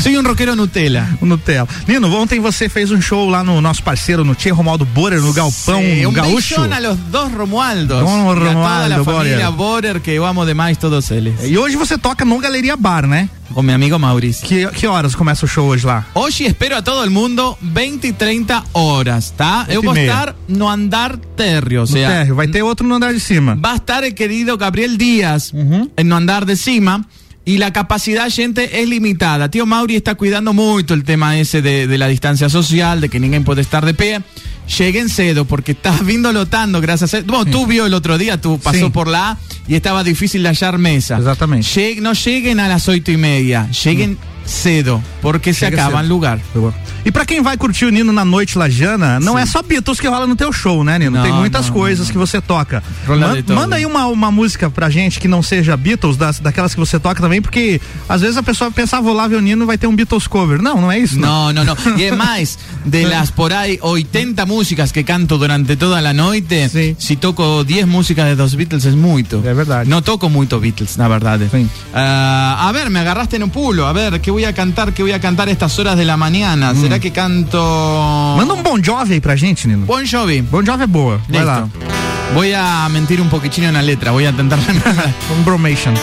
Speaker 3: Soy un rockero Nutella.
Speaker 1: O Nutella. Nino, ontem você fez um show lá no nosso parceiro, no Tchê Romualdo Borer, no Galpão
Speaker 3: Sí, un
Speaker 1: Gaúcho.
Speaker 3: beijón a los dos Romualdos.
Speaker 1: Don
Speaker 3: y a toda
Speaker 1: Romualdo
Speaker 3: familia
Speaker 1: Borer.
Speaker 3: Que eu amo demais todos eles.
Speaker 1: E hoje você toca no Galeria Bar, né?
Speaker 3: Con mi amigo Mauricio.
Speaker 1: Que, que horas começa o show hoje lá?
Speaker 3: Hoje espero a todo mundo 20 y 30 horas, tá? Eu
Speaker 1: e
Speaker 3: vou estar no andar térreo, o
Speaker 1: No
Speaker 3: sea,
Speaker 1: térreo. Vai ter outro no andar de cima.
Speaker 3: va a estar el querido Gabriel Díaz en no andar de cima y la capacidad, gente, es limitada. Tío Mauri está cuidando mucho el tema ese de, de la distancia social, de que ninguém puede estar de pie. Lleguen cedo porque estás viendo lotando, gracias a... Bueno, tú vio el otro día, tú pasó
Speaker 1: Sí.
Speaker 3: por la A y estaba difícil de hallar mesa.
Speaker 1: Exatamente.
Speaker 3: Lleg- no lleguen a las oito y media, lleguen cedo, porque se
Speaker 1: Chega
Speaker 3: acaba
Speaker 1: cedo.
Speaker 3: el lugar.
Speaker 1: E pra quem vai curtir o Nino na noite lajana, não
Speaker 3: Sim.
Speaker 1: é só Beatles que rola no teu show, né, Nino?
Speaker 3: Não,
Speaker 1: Tem muitas
Speaker 3: não,
Speaker 1: coisas que você toca. Man- manda aí uma, uma música pra gente que não seja Beatles, das, daquelas que você toca também, porque às vezes a pessoa pensa, ah, vou lá ver o Nino vai ter um Beatles cover. Não, não é isso.
Speaker 3: No, no, no. Y es más, de las por ahí 80 músicas que canto durante toda noche,
Speaker 1: Sí.
Speaker 3: si toco 10 músicas de dos Beatles es mucho.
Speaker 1: É verdade.
Speaker 3: No toco mucho Beatles, la verdad.
Speaker 1: Sí.
Speaker 3: Ah, a ver, me agarraste en un pulo. A ver, ¿qué voy a cantar? ¿Qué voy a cantar a estas horas de la mañana? ¿Será que canto.
Speaker 1: Manda um Bon Jovi aí pra gente, Nino.
Speaker 3: Bon Jovi.
Speaker 1: Bon Jovi é boa. Vai
Speaker 3: Listo.
Speaker 1: lá.
Speaker 3: Voy a mentir un poquitín en la letra, voy a intentar.
Speaker 1: Um Bromation.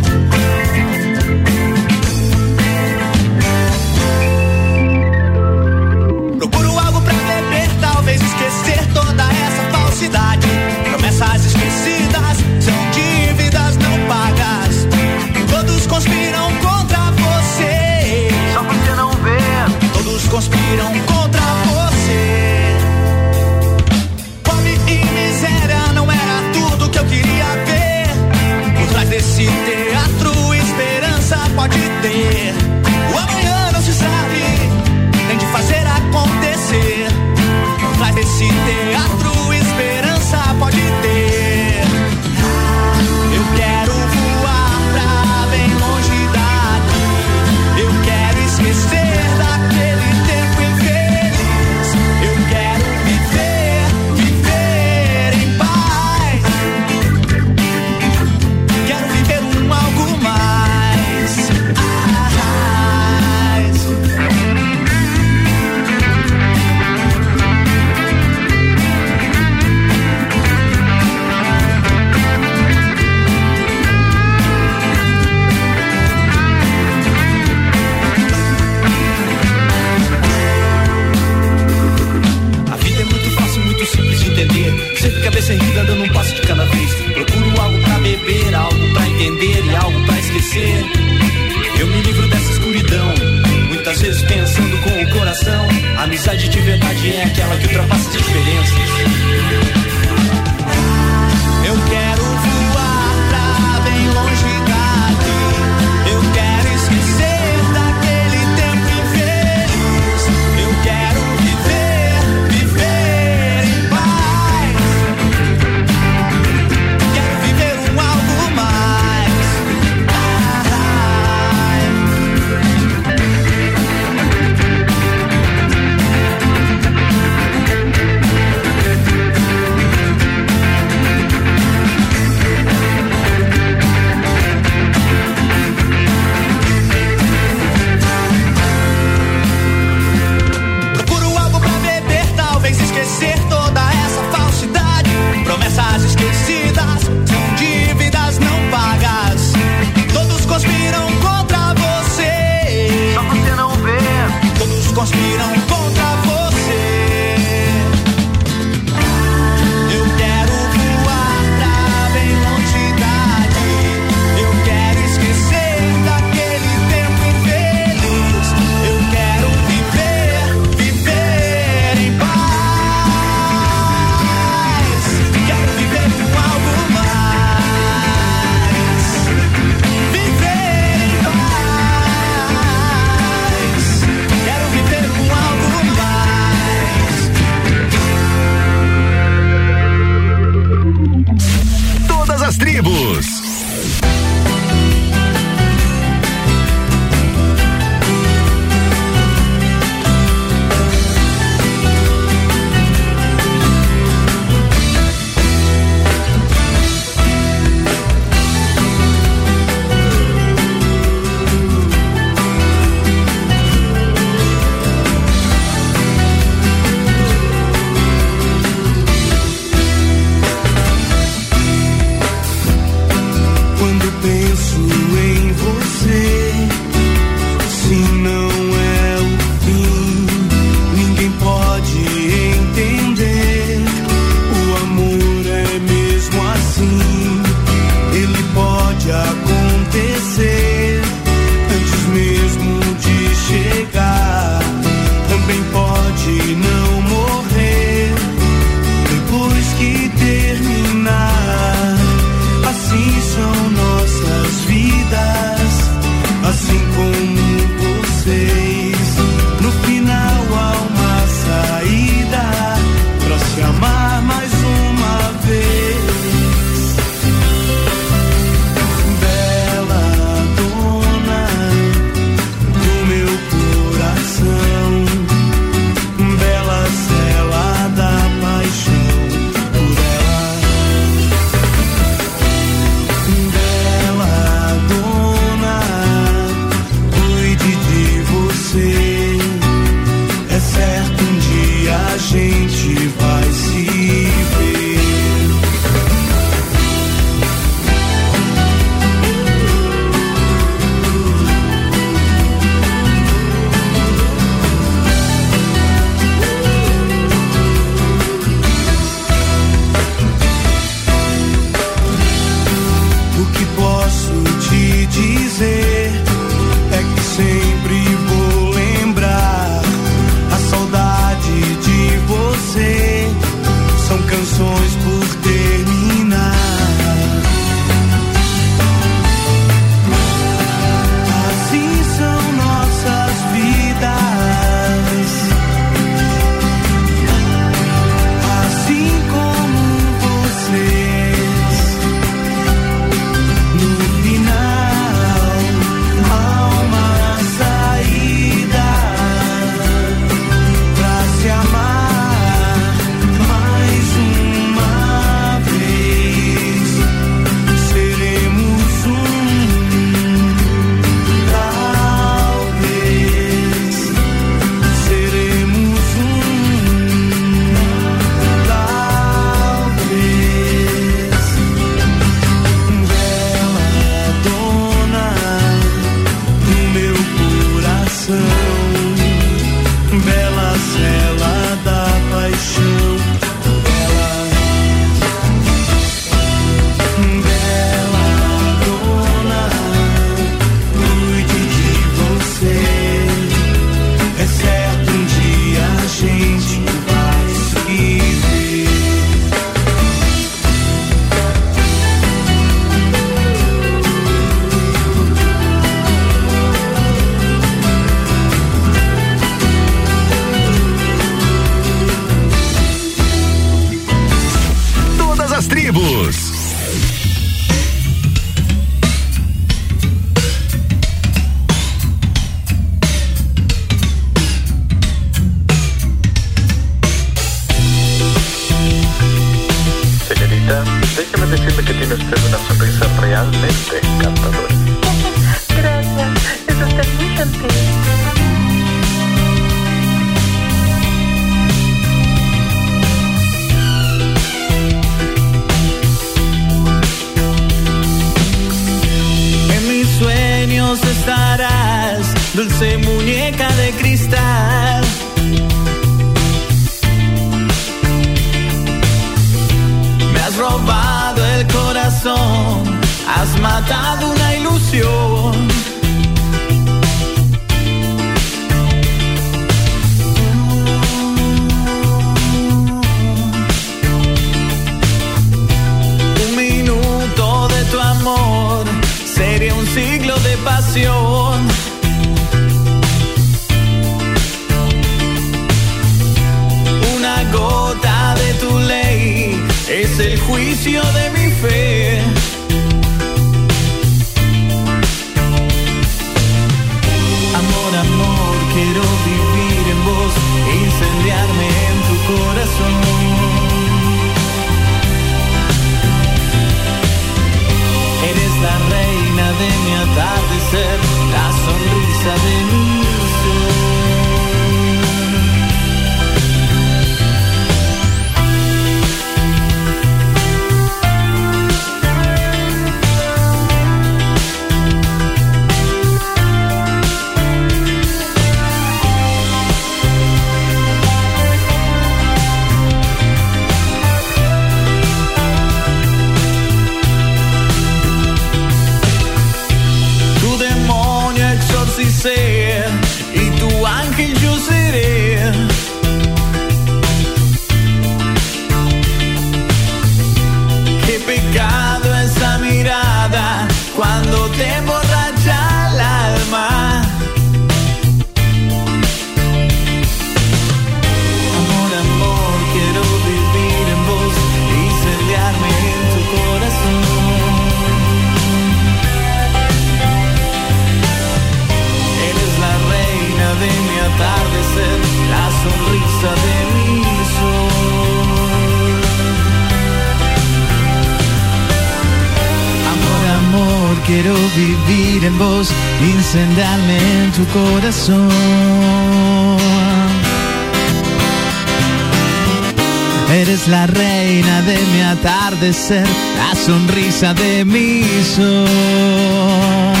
Speaker 2: Eres la reina de mi atardecer, la sonrisa de mi sol.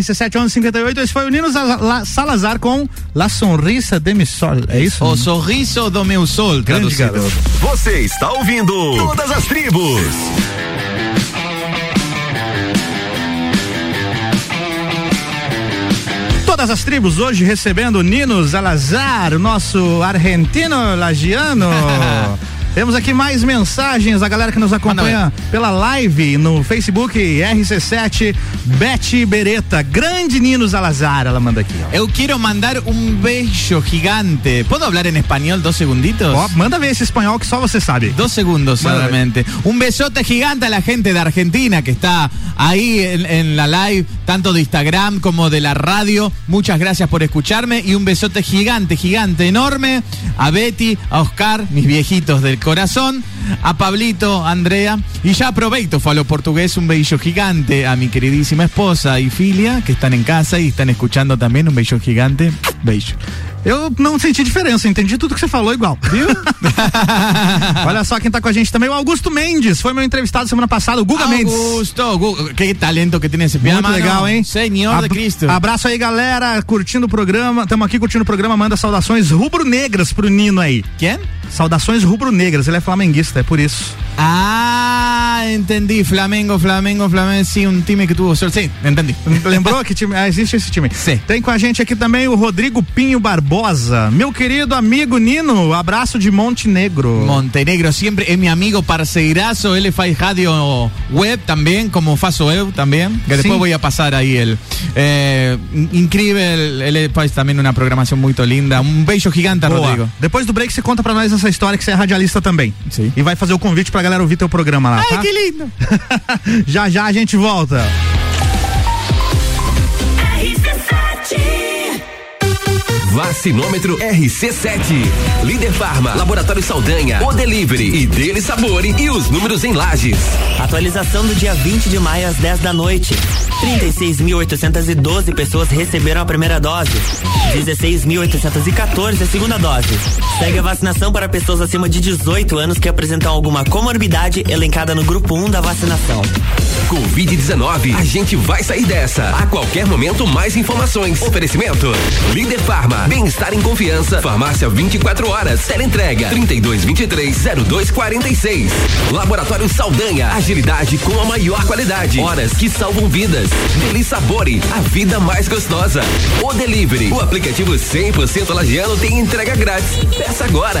Speaker 1: RC7158, esse foi o Nino Salazar com La Sonrisa de Mi Sol. É isso?
Speaker 3: O né? Sorriso do Meu Sol, traduzido.
Speaker 7: Você está ouvindo Todas as Tribos.
Speaker 1: Todas as tribos hoje recebendo Nino Salazar, nosso argentino lagiano. Temos aqui mais mensagens, a galera que nos acompanha pela live no Facebook RC7. Beth Beretta, grande Nino Salazar, ela manda aqui. Ó.
Speaker 3: Eu quiero mandar un beso gigante. ¿Puedo hablar en español dos segunditos?
Speaker 1: Ó, manda ver esse espanhol que só você sabe.
Speaker 3: Dos segundos
Speaker 1: Manda
Speaker 3: solamente. Un besote gigante a la gente de Argentina que está ahí en, en la live, tanto de Instagram como de la radio. Muchas gracias por escucharme y un besote gigante, gigante, enorme a Betty, a Oscar, mis viejitos del corazón, a Pablito, a Andrea. Y ya aproveito, falo portugués, un beso gigante a mi queridísima esposa y Filia, que están en casa y están escuchando también. Un beso gigante. Beso.
Speaker 1: Eu não senti diferença, entendi tudo que você falou igual. Viu? Olha só quem tá com a gente também, o Augusto Mendes, foi meu entrevistado semana passada, o Guga Mendes.
Speaker 3: Augusto, Gu- qué talento que ese
Speaker 1: Muito
Speaker 3: piano.
Speaker 1: legal, hein?
Speaker 3: Senhor
Speaker 1: Ab-
Speaker 3: de Cristo.
Speaker 1: Abraço aí, galera, curtindo o programa. Estamos aqui curtindo o programa. Manda saudações rubro-negras pro Nino aí.
Speaker 3: Quem?
Speaker 1: Saudações rubro-negras. Ele é flamenguista, é por isso.
Speaker 3: Ah, entendí. Flamengo, Flamengo, Flamengo. Sí, un time que suerte. Sí, entendí.
Speaker 1: Lembrou que time? Ah, existe esse time.
Speaker 3: Sim.
Speaker 1: Tem com a gente aqui também o Rodrigo Pinho Barbosa. Meu querido amigo Nino, abraço de Montenegro.
Speaker 3: Montenegro siempre es mi amigo parceirazo. Él faz radio web también, como faço eu también. Que
Speaker 1: Sí.
Speaker 3: después voy a pasar ahí él. Eh, in- incrível. Él faz también una programación muy linda. Un beso gigante,
Speaker 1: Boa.
Speaker 3: Rodrigo.
Speaker 1: Depois do break você conta pra nós essa história que você é radialista também.
Speaker 3: Sim.
Speaker 1: E vai fazer o convite pra galera ouvir teu programa lá,
Speaker 3: Ai,
Speaker 1: tá?
Speaker 3: que lindo.
Speaker 1: já já a gente volta.
Speaker 7: Vacinômetro RC7. Líder Farma, Laboratório Saldanha, O Delivery e Dele Sabore e os números em lajes.
Speaker 11: Atualização do dia 20 de maio às 10 da noite. 36.812 pessoas receberam a primeira dose. 16.814 a segunda dose. Segue a vacinação para pessoas acima de 18 anos que apresentam alguma comorbidade elencada no grupo 1 da vacinação.
Speaker 7: Covid-19, a gente vai sair dessa. A qualquer momento, mais informações. Oferecimento: Líder Farma, bem-estar em confiança. Farmácia 24 horas. Teleentrega 3223-0246. Laboratório Saldanha, agilidade com a maior qualidade. Horas que salvam vidas. Deli Sabore, a vida mais gostosa. O Delivery, o aplicativo 100% lagiano tem entrega grátis. Peça agora.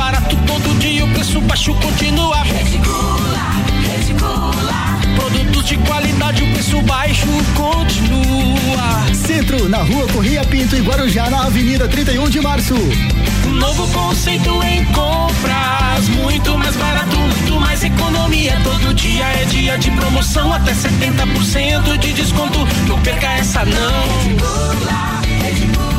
Speaker 12: Barato todo dia, o preço baixo continua. Produtos de qualidade, o preço baixo continua.
Speaker 13: Centro, na rua Correia Pinto e Guarujá, na Avenida 31 de Março.
Speaker 12: Novo conceito em compras, muito mais barato, muito mais economia. Todo dia é dia de promoção, até 70% de desconto. Não perca essa não. Aqui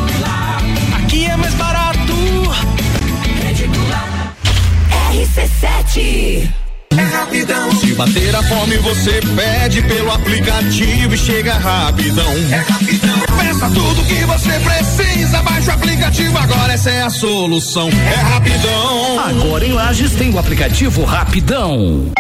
Speaker 14: RC7
Speaker 12: É rapidão.
Speaker 14: Se bater a fome, você pede pelo aplicativo e chega rapidão. É rapidão. Peça tudo que você precisa, baixa o aplicativo agora, essa é a solução. É rapidão.
Speaker 15: Agora em Lages tem o aplicativo Rapidão.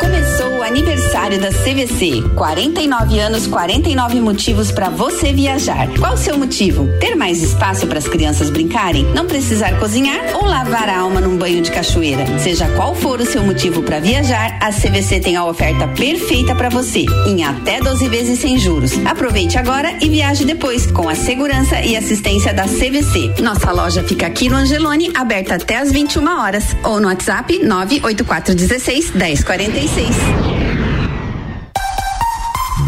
Speaker 6: Começou a aniversário da CVC. 49 anos, 49 motivos para você viajar. Qual o seu motivo? Ter mais espaço para as crianças brincarem? Não precisar cozinhar ou lavar a alma num banho de cachoeira? Seja qual for o seu motivo para viajar, a CVC tem a oferta perfeita para você, em até 12 vezes sem juros. Aproveite agora e viaje depois, com a segurança e assistência da CVC. Nossa loja fica aqui no Angelone, aberta até às 21 horas, ou no WhatsApp 98416 1046.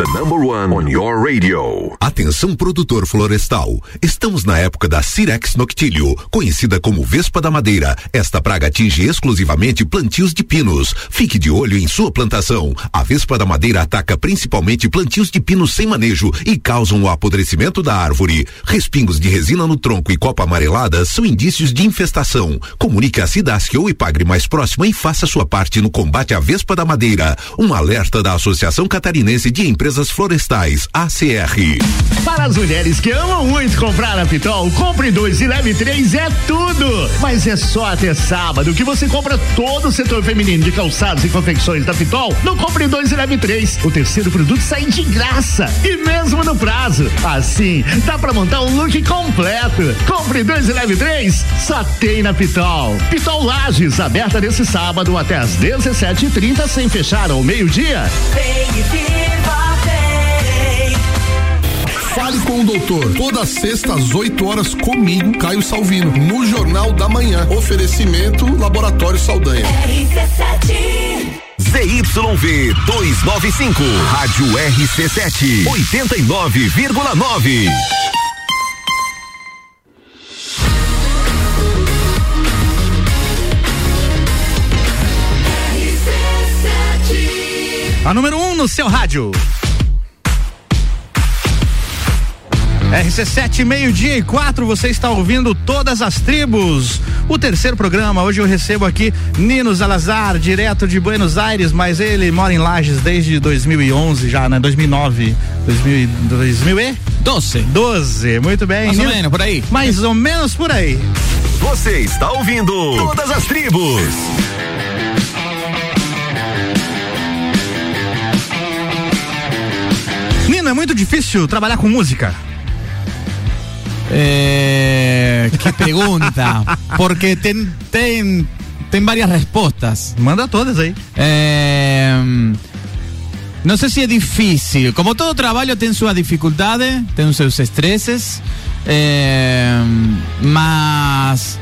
Speaker 16: The number one on your radio. Atenção produtor florestal. Estamos na época da Cirex noctilio, conhecida como Vespa da Madeira. Esta praga atinge exclusivamente plantios de pinos. Fique de olho em sua plantação. A Vespa da Madeira ataca principalmente plantios de pinos sem manejo e causam o apodrecimento da árvore. Respingos de resina no tronco e copa amarelada são indícios de infestação. Comunique a Cidasc ou Ipagre mais próxima e faça sua parte no combate à Vespa da Madeira. Um alerta da Associação Catarinense de Empresas Florestais, ACR.
Speaker 9: Para as mulheres que amam muito comprar na Pitol, compre dois e leve três é tudo. Mas é só até sábado que você compra todo o setor feminino de calçados e confecções da Pitol. Não compre dois e leve três. O terceiro produto sai de graça e mesmo no prazo. Assim, dá para montar um look completo. Compre dois e leve três. Só tem na Pitol. Pitol Lages, aberta nesse sábado até às 17h30 sem fechar ao meio-dia.
Speaker 15: Fale com o doutor. Toda sexta às 8 horas comigo, Caio Salvino, no Jornal da Manhã. Oferecimento Laboratório Saldanha.
Speaker 16: ZYV 295, Rádio RC7, 89,9.
Speaker 1: A número 1 um no seu rádio. RC7, meio-dia e quatro, você está ouvindo Todas as Tribos. O terceiro programa, hoje eu recebo aqui Nino Salazar, direto de Buenos Aires, mas ele mora em Lages desde 2011 já, né? 2009, 2000, 2012. 12, muito bem.
Speaker 3: Mais ou
Speaker 1: Nino-
Speaker 3: menos, por aí.
Speaker 1: Mais ou menos por aí.
Speaker 16: Você está ouvindo Todas as Tribos.
Speaker 1: Nino, é muito difícil trabalhar com música.
Speaker 3: Eh, qué pregunta. Porque ten, ten, ten varias respuestas.
Speaker 1: Manda todas ahí.
Speaker 3: Eh, no sé si es difícil. Como todo trabajo tiene sus dificultades, tiene sus estreses. Eh, más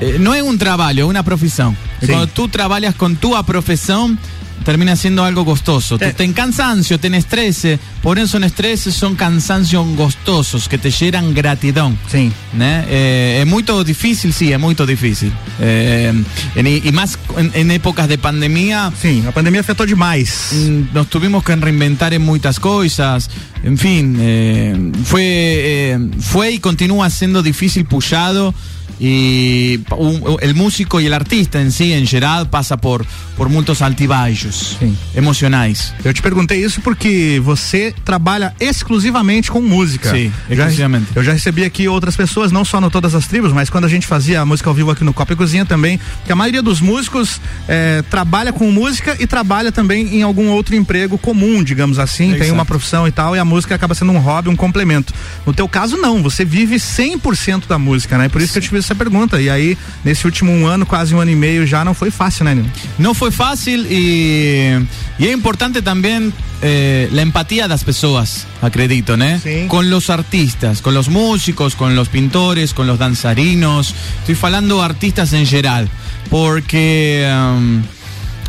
Speaker 3: eh, no es un trabajo, es una profesión. Y
Speaker 1: Sí.
Speaker 3: Cuando tú trabajas con tu profesión, termina siendo algo costoso. Te, ten cansancio, ten estrés. Por eso son estreses, son cansancios gostosos que te llenan gratidão.
Speaker 1: Sí.
Speaker 3: Né? Eh, é muito difícil, sí, é muito difícil. Eh, e, e mais em, em épocas de pandemia.
Speaker 1: Sim, a pandemia afetou demais.
Speaker 3: Nos tuvimos que reinventar en muchas cosas. En fin, eh, fue, eh, fue y continúa siendo difícil puxado. Y un- el músico y el artista en sí, en geral, pasa por, por muchos altibajos emocionais.
Speaker 1: Eu te perguntei isso porque você trabalha exclusivamente com música.
Speaker 3: Sim,
Speaker 1: Já-
Speaker 3: exclusivamente.
Speaker 1: eu já recebi aqui outras pessoas, não só no Todas as Tribos, mas quando a gente fazia a música ao vivo aqui no Copa e Cozinha também, que a maioria dos músicos eh, trabalha com música e trabalha também em algum outro emprego comum, digamos assim, tem uma profissão e tal, e a música acaba sendo um hobby, um complemento. No teu caso, não, você vive 100% da música, né? Por isso que eu te fiz essa pergunta. E aí, nesse último um ano, quase um ano e meio já, não foi fácil, né, Nino?
Speaker 3: No fue fácil y, y es importante también eh, la empatía de las personas, acredito, ¿no? Con los artistas, con los músicos, con los pintores, con los danzarinos. Estoy hablando artistas en general, porque um,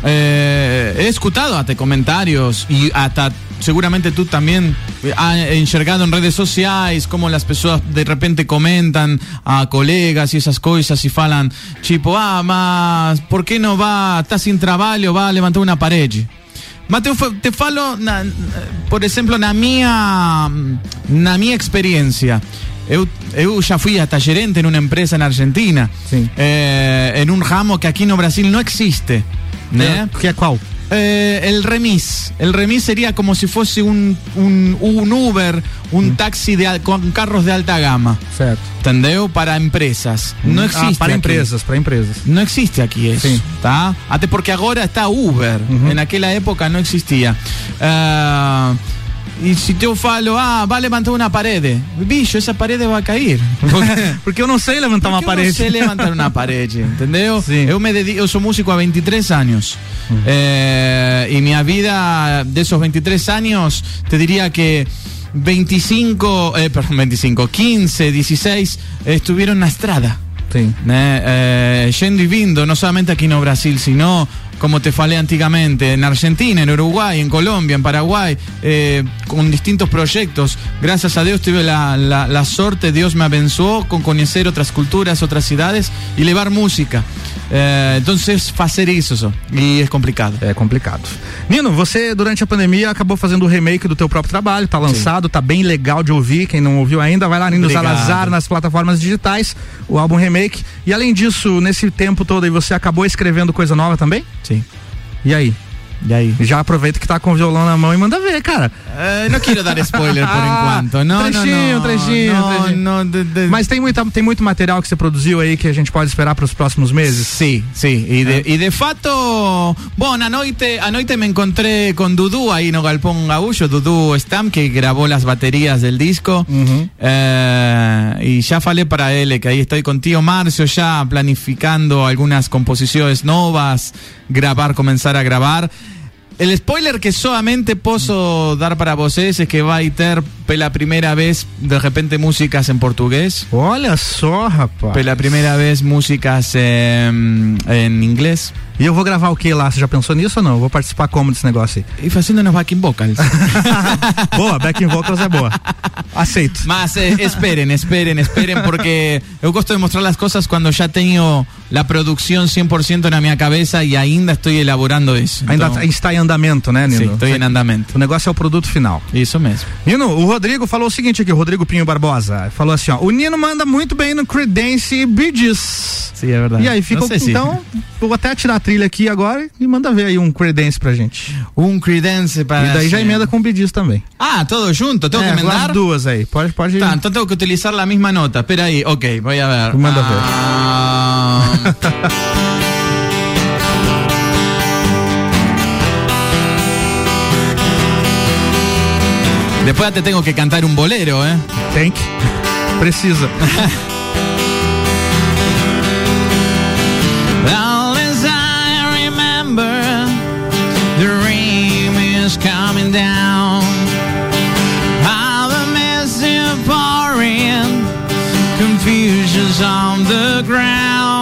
Speaker 3: eh, he escuchado hasta comentarios y hasta seguramente tú también has enxergado en redes sociales cómo las personas de repente comentan a colegas y esas cosas y falan, tipo, ah, mas, ¿por qué no va, está sin trabajo, va a levantar una pared? Mateo, te falo, na- por exemplo, na minha, na minha experiência. Eu, eu já fui hasta gerente en una empresa en Argentina, eh, en un ramo que aquí no Brasil no existe. Né?
Speaker 1: Que é qual?
Speaker 3: eh, el remis. El remis sería como si fuese un, un, un Uber, un taxi de, con carros de alta gama.
Speaker 1: Certo.
Speaker 3: Entendeu? Para empresas. Não
Speaker 1: Ah,
Speaker 3: existe.
Speaker 1: para empresas, para empresas.
Speaker 3: Não existe isso,
Speaker 1: Sim.
Speaker 3: tá? Até porque agora está Uber. Naquela época não existia. Ah, e se eu falo, ah, vai levantar uma parede. Bicho, essa parede vai cair.
Speaker 1: Porque eu não sei levantar uma
Speaker 3: Porque eu
Speaker 1: parede.
Speaker 3: não sei levantar uma parede, entendeu?
Speaker 1: Sim.
Speaker 3: Eu, me dedico, eu sou músico há 23 anos. Eh, e minha vida, desses 23 anos, te diria que 25, eh, perdón, 25, 15, 16 estuvieron na estrada.
Speaker 1: Sim.
Speaker 3: né? Eh, yendo y vindo, no solamente aquí no Brasil, sino, como te falé antiguamente, en Argentina, en Uruguay, en Colombia, en Paraguay, eh, con distintos proyectos. Gracias a Dios tuve la, la, la sorte, Dios me abençoó con conocer otras culturas, otras ciudades y levar música. Eh, entonces, hacer eso, y es complicado.
Speaker 1: É complicado. Nino, você durante a pandemia acabou fazendo o remake do teu próprio trabalho, tá lançado, tá bem legal de ouvir. Quem não ouviu ainda, vai lá Nino
Speaker 3: Obrigado.
Speaker 1: Salazar nas plataformas digitais, o álbum remake. E além disso, nesse tempo todo aí você acabou escrevendo coisa nova também?
Speaker 3: Sim.
Speaker 1: E aí?
Speaker 3: E aí?
Speaker 1: Já aproveita que tá com o violão na mão e manda ver, cara.
Speaker 3: Eh, no quiero dar spoiler por
Speaker 1: Ah,
Speaker 3: enquanto. No,
Speaker 1: trechinho,
Speaker 3: no,
Speaker 1: trechinho,
Speaker 3: no,
Speaker 1: trechinho.
Speaker 3: no, de- de-
Speaker 1: Mas tem, muita, tem muito material que você produziu aí que a gente pode esperar para os próximos meses?
Speaker 3: Sí, sí, y de, y de fato, bueno, anoite, anoite me encontré con Dudu ahí no Galpón Gaullo, Dudu Stam, que grabó las baterías del disco. Eh, y ya falé para él que ahí estoy con Tío Marcio ya planificando algunas composiciones nuevas, grabar, comenzar a grabar. El spoiler que solamente puedo dar para vocês es que va a ter pela primera vez de repente músicas en portugués.
Speaker 1: Olha só, rapaz.
Speaker 3: Pela primeira vez músicas em, em inglês.
Speaker 1: E eu vou gravar o que lá? Você já pensou nisso ou não? Eu vou participar como desse negócio aí?
Speaker 3: E fazendo nos backing vocals.
Speaker 1: boa, backing vocals é boa. Aceito.
Speaker 3: Mas eh, esperen, esperen, esperen, porque eu gosto de mostrar las cosas cuando ya tengo la producción 100% na minha cabeça e ainda estoy elaborando isso.
Speaker 1: Ainda
Speaker 3: Então,
Speaker 1: tá- está em andamento, né, Nino?
Speaker 3: Sim, estou em andamento.
Speaker 1: O negócio é o produto final.
Speaker 3: Isso mesmo.
Speaker 1: Nino, o Rodrigo falou o seguinte aqui, o Rodrigo Pinho Barbosa. Falou assim, ó, o Nino manda muito bem no Creedence Bridges.
Speaker 3: Sim, é verdade.
Speaker 1: E aí.
Speaker 3: Não sei se-
Speaker 1: Então, vou até tirar a trilha aqui agora e manda ver aí um Creedence pra gente.
Speaker 3: Um Creedence para.
Speaker 1: E daí já emenda com o Bidis também.
Speaker 3: Ah, todo junto, tengo
Speaker 1: É,
Speaker 3: que emendar.
Speaker 1: as duas aí. Pode, pode.
Speaker 3: Tá, então tengo que utilizar la misma nota. Espera aí, ok, voy a ver.
Speaker 1: Manda ver.
Speaker 3: Después te tengo que cantar un bolero, ¿eh?
Speaker 1: Tem que. Precisa.
Speaker 3: Well, as I remember, the rain is coming down. How the mist is pouring, confusion's on the ground.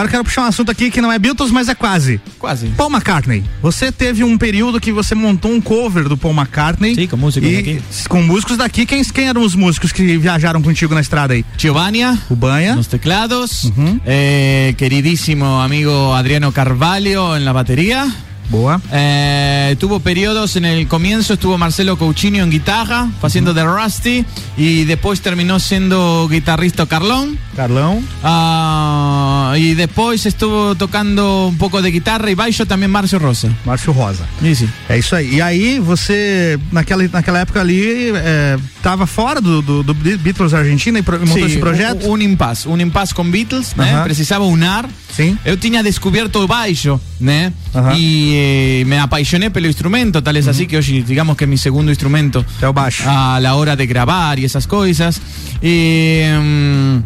Speaker 1: Agora eu quero puxar um assunto aqui que não é Beatles, mas é quase.
Speaker 3: Quase.
Speaker 1: Paul McCartney. Você teve um período que você montou um cover do Paul McCartney.
Speaker 3: Sim, com músicos daqui.
Speaker 1: Com músicos daqui. Quem, quem eram os músicos que viajaram contigo na estrada aí?
Speaker 3: Giovanni,
Speaker 1: O Banha.
Speaker 3: los teclados, eh, queridísimo amigo Adriano Carvalho en la batería.
Speaker 1: Boa.
Speaker 3: Eh, tuvo periodos en el comienzo, estuvo Marcelo Coutinho en guitarra, haciendo de Rusty, y después terminó siendo guitarrista Carlón.
Speaker 1: Carlão.
Speaker 3: Ah, y después estuvo tocando un poco de guitarra y baixo también Marcio Rosa.
Speaker 1: Márcio Rosa.
Speaker 3: Isso.
Speaker 1: É isso aí. E aí, você, naquela, naquela época ali, é, tava fora do, do, do Beatles Argentina e montou
Speaker 3: Sí,
Speaker 1: esse projeto?
Speaker 3: Un, un impasse, un impasse com Beatles, né?
Speaker 1: Aham.
Speaker 3: Precisava unar.
Speaker 1: Sim.
Speaker 3: Eu tinha descoberto o baixo, né?
Speaker 1: Aham.
Speaker 3: E eh, me apaixonei pelo instrumento, tal es así que hoje digamos que é mi segundo instrumento
Speaker 1: É o baixo.
Speaker 3: a la hora de grabar y esas cosas. Y, mm,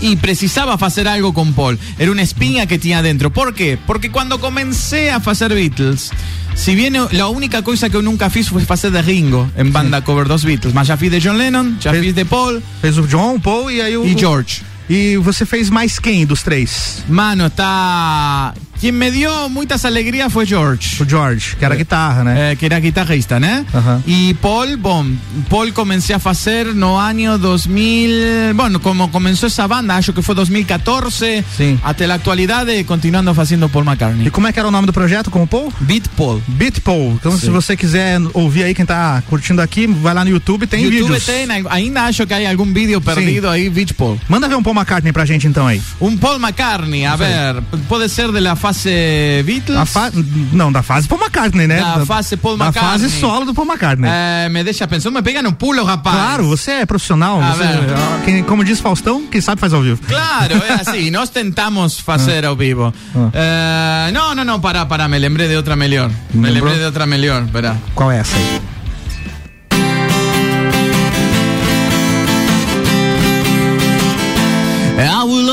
Speaker 3: y precisaba hacer algo con Paul. Era una espinha que tenía dentro. ¿Por qué? Porque cuando comencé a hacer Beatles, si bien la única cosa que eu nunca fiz fue hacer de Ringo en banda cover dos Beatles, mas já fiz de John Lennon, já fiz de Paul
Speaker 1: Fez o John, o Paul e aí o.
Speaker 3: y
Speaker 1: o-
Speaker 3: George.
Speaker 1: E você fez mais quem dos três?
Speaker 3: Mano, está... Quien me dio muchas alegrías fue George.
Speaker 1: O George, que era guitarra, né?
Speaker 3: Eh, que era guitarrista.
Speaker 1: Ajá.
Speaker 3: Y Paul, bom, Paul comencé a hacer no año 2000, bueno, como comenzó esa banda, acho que fue 2014,
Speaker 1: Sí.
Speaker 3: hasta la actualidad, eh, continuando haciendo Paul McCartney.
Speaker 1: E como é que era o nome do projeto com o Paul?
Speaker 3: Beat Paul.
Speaker 1: Beat Paul. Então, se
Speaker 3: Sim.
Speaker 1: você quiser ouvir aí, quem tá curtindo aqui, vai lá no YouTube, tem
Speaker 3: YouTube
Speaker 1: vídeos.
Speaker 3: tem, ainda acho que hay algún vídeo perdido ahí, Beat Paul.
Speaker 1: Manda ver um Paul McCartney pra gente então aí.
Speaker 3: Un Paul McCartney, a ver, puede ser de la fase Beatles.
Speaker 1: Fa... Não, da fase Paul McCartney, né?
Speaker 3: Da fase Paul
Speaker 1: Da
Speaker 3: McCartney.
Speaker 1: fase solo do Paul McCartney.
Speaker 3: Eh, me deixa pensar, me pega no pulo, rapaz.
Speaker 1: Claro, você é profissional.
Speaker 3: A
Speaker 1: você-
Speaker 3: ver.
Speaker 1: quem- como diz Faustão, quem sabe faz ao vivo.
Speaker 3: Claro, es así, nos tentamos hacer ao vivo. Eh, no, no, no, pará, pará, me lembré de otra melhor. Me
Speaker 1: Lembrou?
Speaker 3: lembré de otra melhor, espera.
Speaker 1: Qual é essa aí?
Speaker 2: I will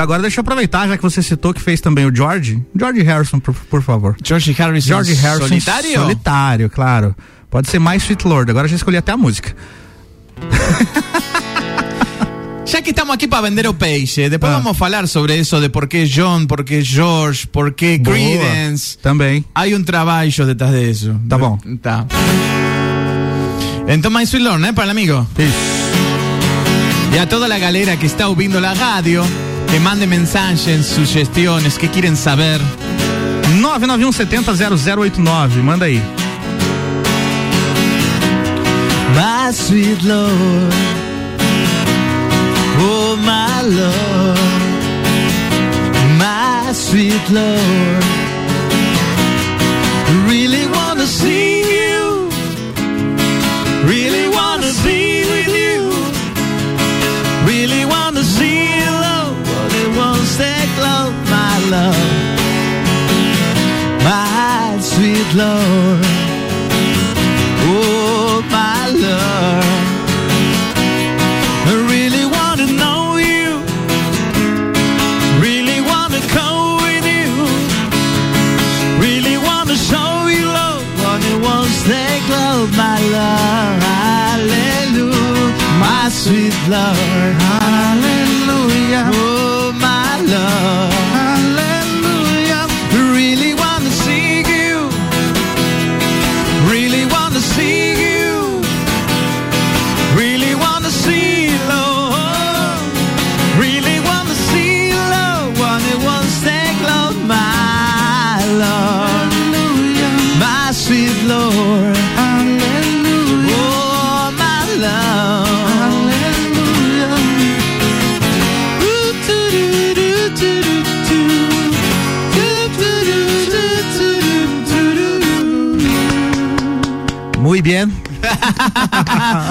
Speaker 1: agora deixa eu aproveitar, já que você citou que fez também o George. George Harrison, por, por favor.
Speaker 3: George Harrison.
Speaker 1: George Harrison.
Speaker 3: Solitário?
Speaker 1: Solitário, claro. Pode ser mais Sweet Lord. Agora já escolhi até a música.
Speaker 3: Ya que estamos aquí para vender o peixe, después
Speaker 1: Ah.
Speaker 3: vamos a hablar sobre eso de por qué John, por qué George, por qué
Speaker 1: Boa.
Speaker 3: Creedence.
Speaker 1: Também.
Speaker 3: Hay un trabalho detrás de eso.
Speaker 1: Tá bom.
Speaker 3: Tá. Então, mais Sweet Lord, né, para el amigo? Y a toda la galera que está ouvindo la radio, que mande mensajes, sugestiones, que quieren saber.
Speaker 1: 991 70 0089. Manda aí.
Speaker 2: My sweet Lord, oh my Lord, my sweet Lord, really wanna see love, my sweet Lord. Oh, my Lord, I really want to know you. Really want to come with you. Really want to show you love.
Speaker 1: On it won't love, my love. Hallelujah. My sweet Lord. Hallelujah.
Speaker 3: Oh,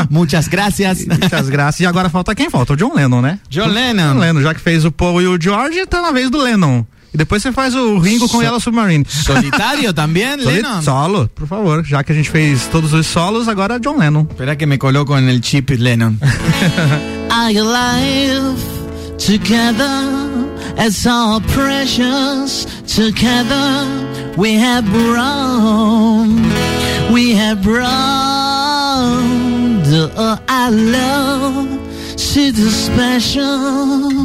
Speaker 3: Muchas gracias.
Speaker 1: Muitas graças. E agora falta quem? Falta o John Lennon, né?
Speaker 3: John Lennon.
Speaker 1: John Lennon, já que fez o Paul e o George, tá na vez do Lennon. E depois você faz o Ringo com
Speaker 3: So-
Speaker 1: Yellow Submarine.
Speaker 3: Solitário também, Lennon?
Speaker 1: Solo, por favor. Já que a gente fez todos os solos, agora John Lennon.
Speaker 3: Espera que me coloco el chip Lennon.
Speaker 2: Our life together is so precious. Together we have grown. We have The I love she's special.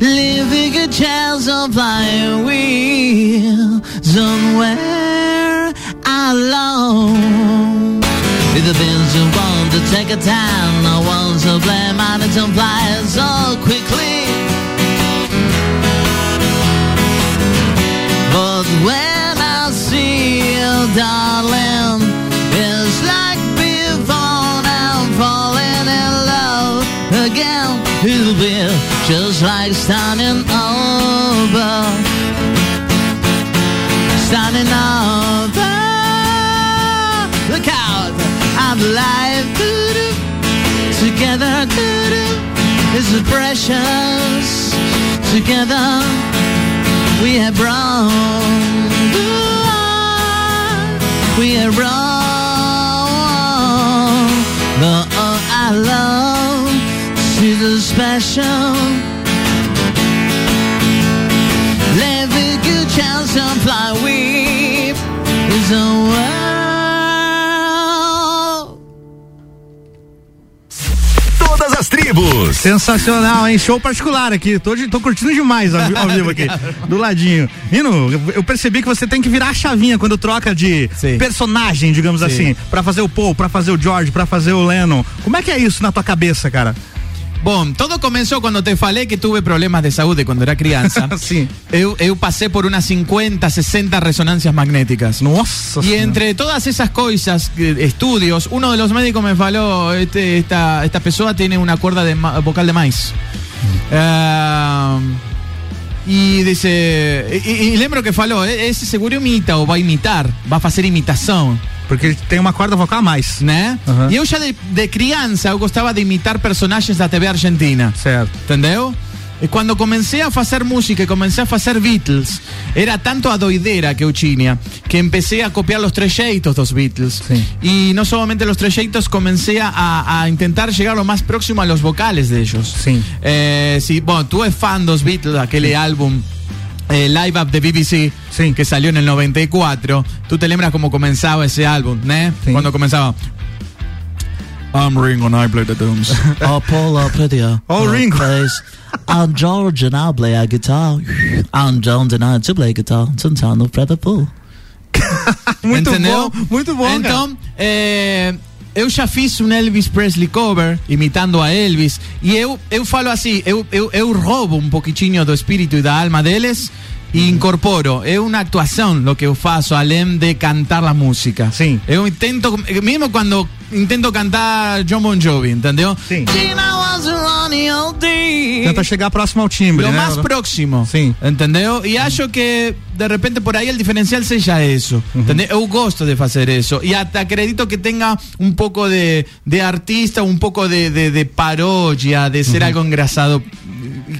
Speaker 2: Living a chance of flying wheel somewhere alone. If the things you want to take a time, no one to and it don't fly so quickly. But when I see you, darling, It'll be just like starting over, starting over. Look out, I'm alive. Together, doo-doo. Is precious. Together, we have grown. We have grown. The oh, I love, special. Good chance to fly with is a world.
Speaker 16: Todas as tribos.
Speaker 1: Sensacional, hein? Show particular aqui. Tô, tô curtindo demais ao, ao vivo aqui. Do ladinho. Nino, eu- eu percebi que você tem que virar a chavinha quando troca de personagem, digamos
Speaker 3: Sim.
Speaker 1: assim. Pra fazer o Paul, pra fazer o George, pra fazer o Lennon. Como é que é isso na tua cabeça, cara?
Speaker 3: Bom, todo comenzó cuando te falei que tuve problemas de saúde cuando era criança.
Speaker 1: Sim.
Speaker 3: Eu, eu passei por unas 50, 60 resonancias magnéticas.
Speaker 1: Nossa.
Speaker 3: Y entre todas esas cosas, eh, estudios, uno de los médicos me faló, este, esta, esta pessoa tiene una cuerda de ma- vocal de maíz. Ah, y dice, y, y lembro que falou, "E- esse seguro imita ou vai imitar, vai fazer imitação.
Speaker 1: Porque ele tem uma corda vocal a mais.
Speaker 3: Né? E eu já de, de criança eu gostava de imitar personagens da TV argentina.
Speaker 1: Certo.
Speaker 3: Entendeu? E quando comecei a fazer música e comecei a fazer Beatles, era tanto a doideira que eu tinha que empecé a copiar los trejeitos dos Beatles. Y no solamente los trejeitos, comencé a, a intentar llegar lo más próximo a los vocales de ellos.
Speaker 1: Sí.
Speaker 3: Eh, sí, bueno, tú eres fan dos Beatles, aquel álbum eh, Live Up de BBC que salió en el 94. Tú te lembras cómo comenzaba ese álbum, ¿no? Cuando comenzaba. I'm Ringo and I play the drums.
Speaker 2: Oh, Paul, I'll play the,
Speaker 3: Oh, Ringo.
Speaker 2: plays. I'm George and I'll play a guitar. I'm John and I to play guitar. Sometimes I'll play the pool.
Speaker 1: Muito
Speaker 3: Entendeu?
Speaker 1: bom, muito bom,
Speaker 3: Então, é, eu já fiz um Elvis Presley cover, imitando a Elvis, e eu, eu falo assim, eu, eu, eu roubo um pouquinho do espírito e da alma deles e incorporo. É uma atuação o que eu faço, além de cantar a música.
Speaker 1: Sim.
Speaker 3: Eu tento, mesmo quando intento cantar John Bon Jovi, entendeu?
Speaker 1: Sim. Tenta chegar próximo ao timbre,
Speaker 3: Lo
Speaker 1: né?
Speaker 3: más próximo.
Speaker 1: Sim.
Speaker 3: ¿Entendeu? E acho que de repente por aí o diferencial seja isso. entendeu? Eu gosto de fazer isso. E até acredito que tenha um pouco de, de artista, um pouco de, de, de paródia, de ser algo engraçado.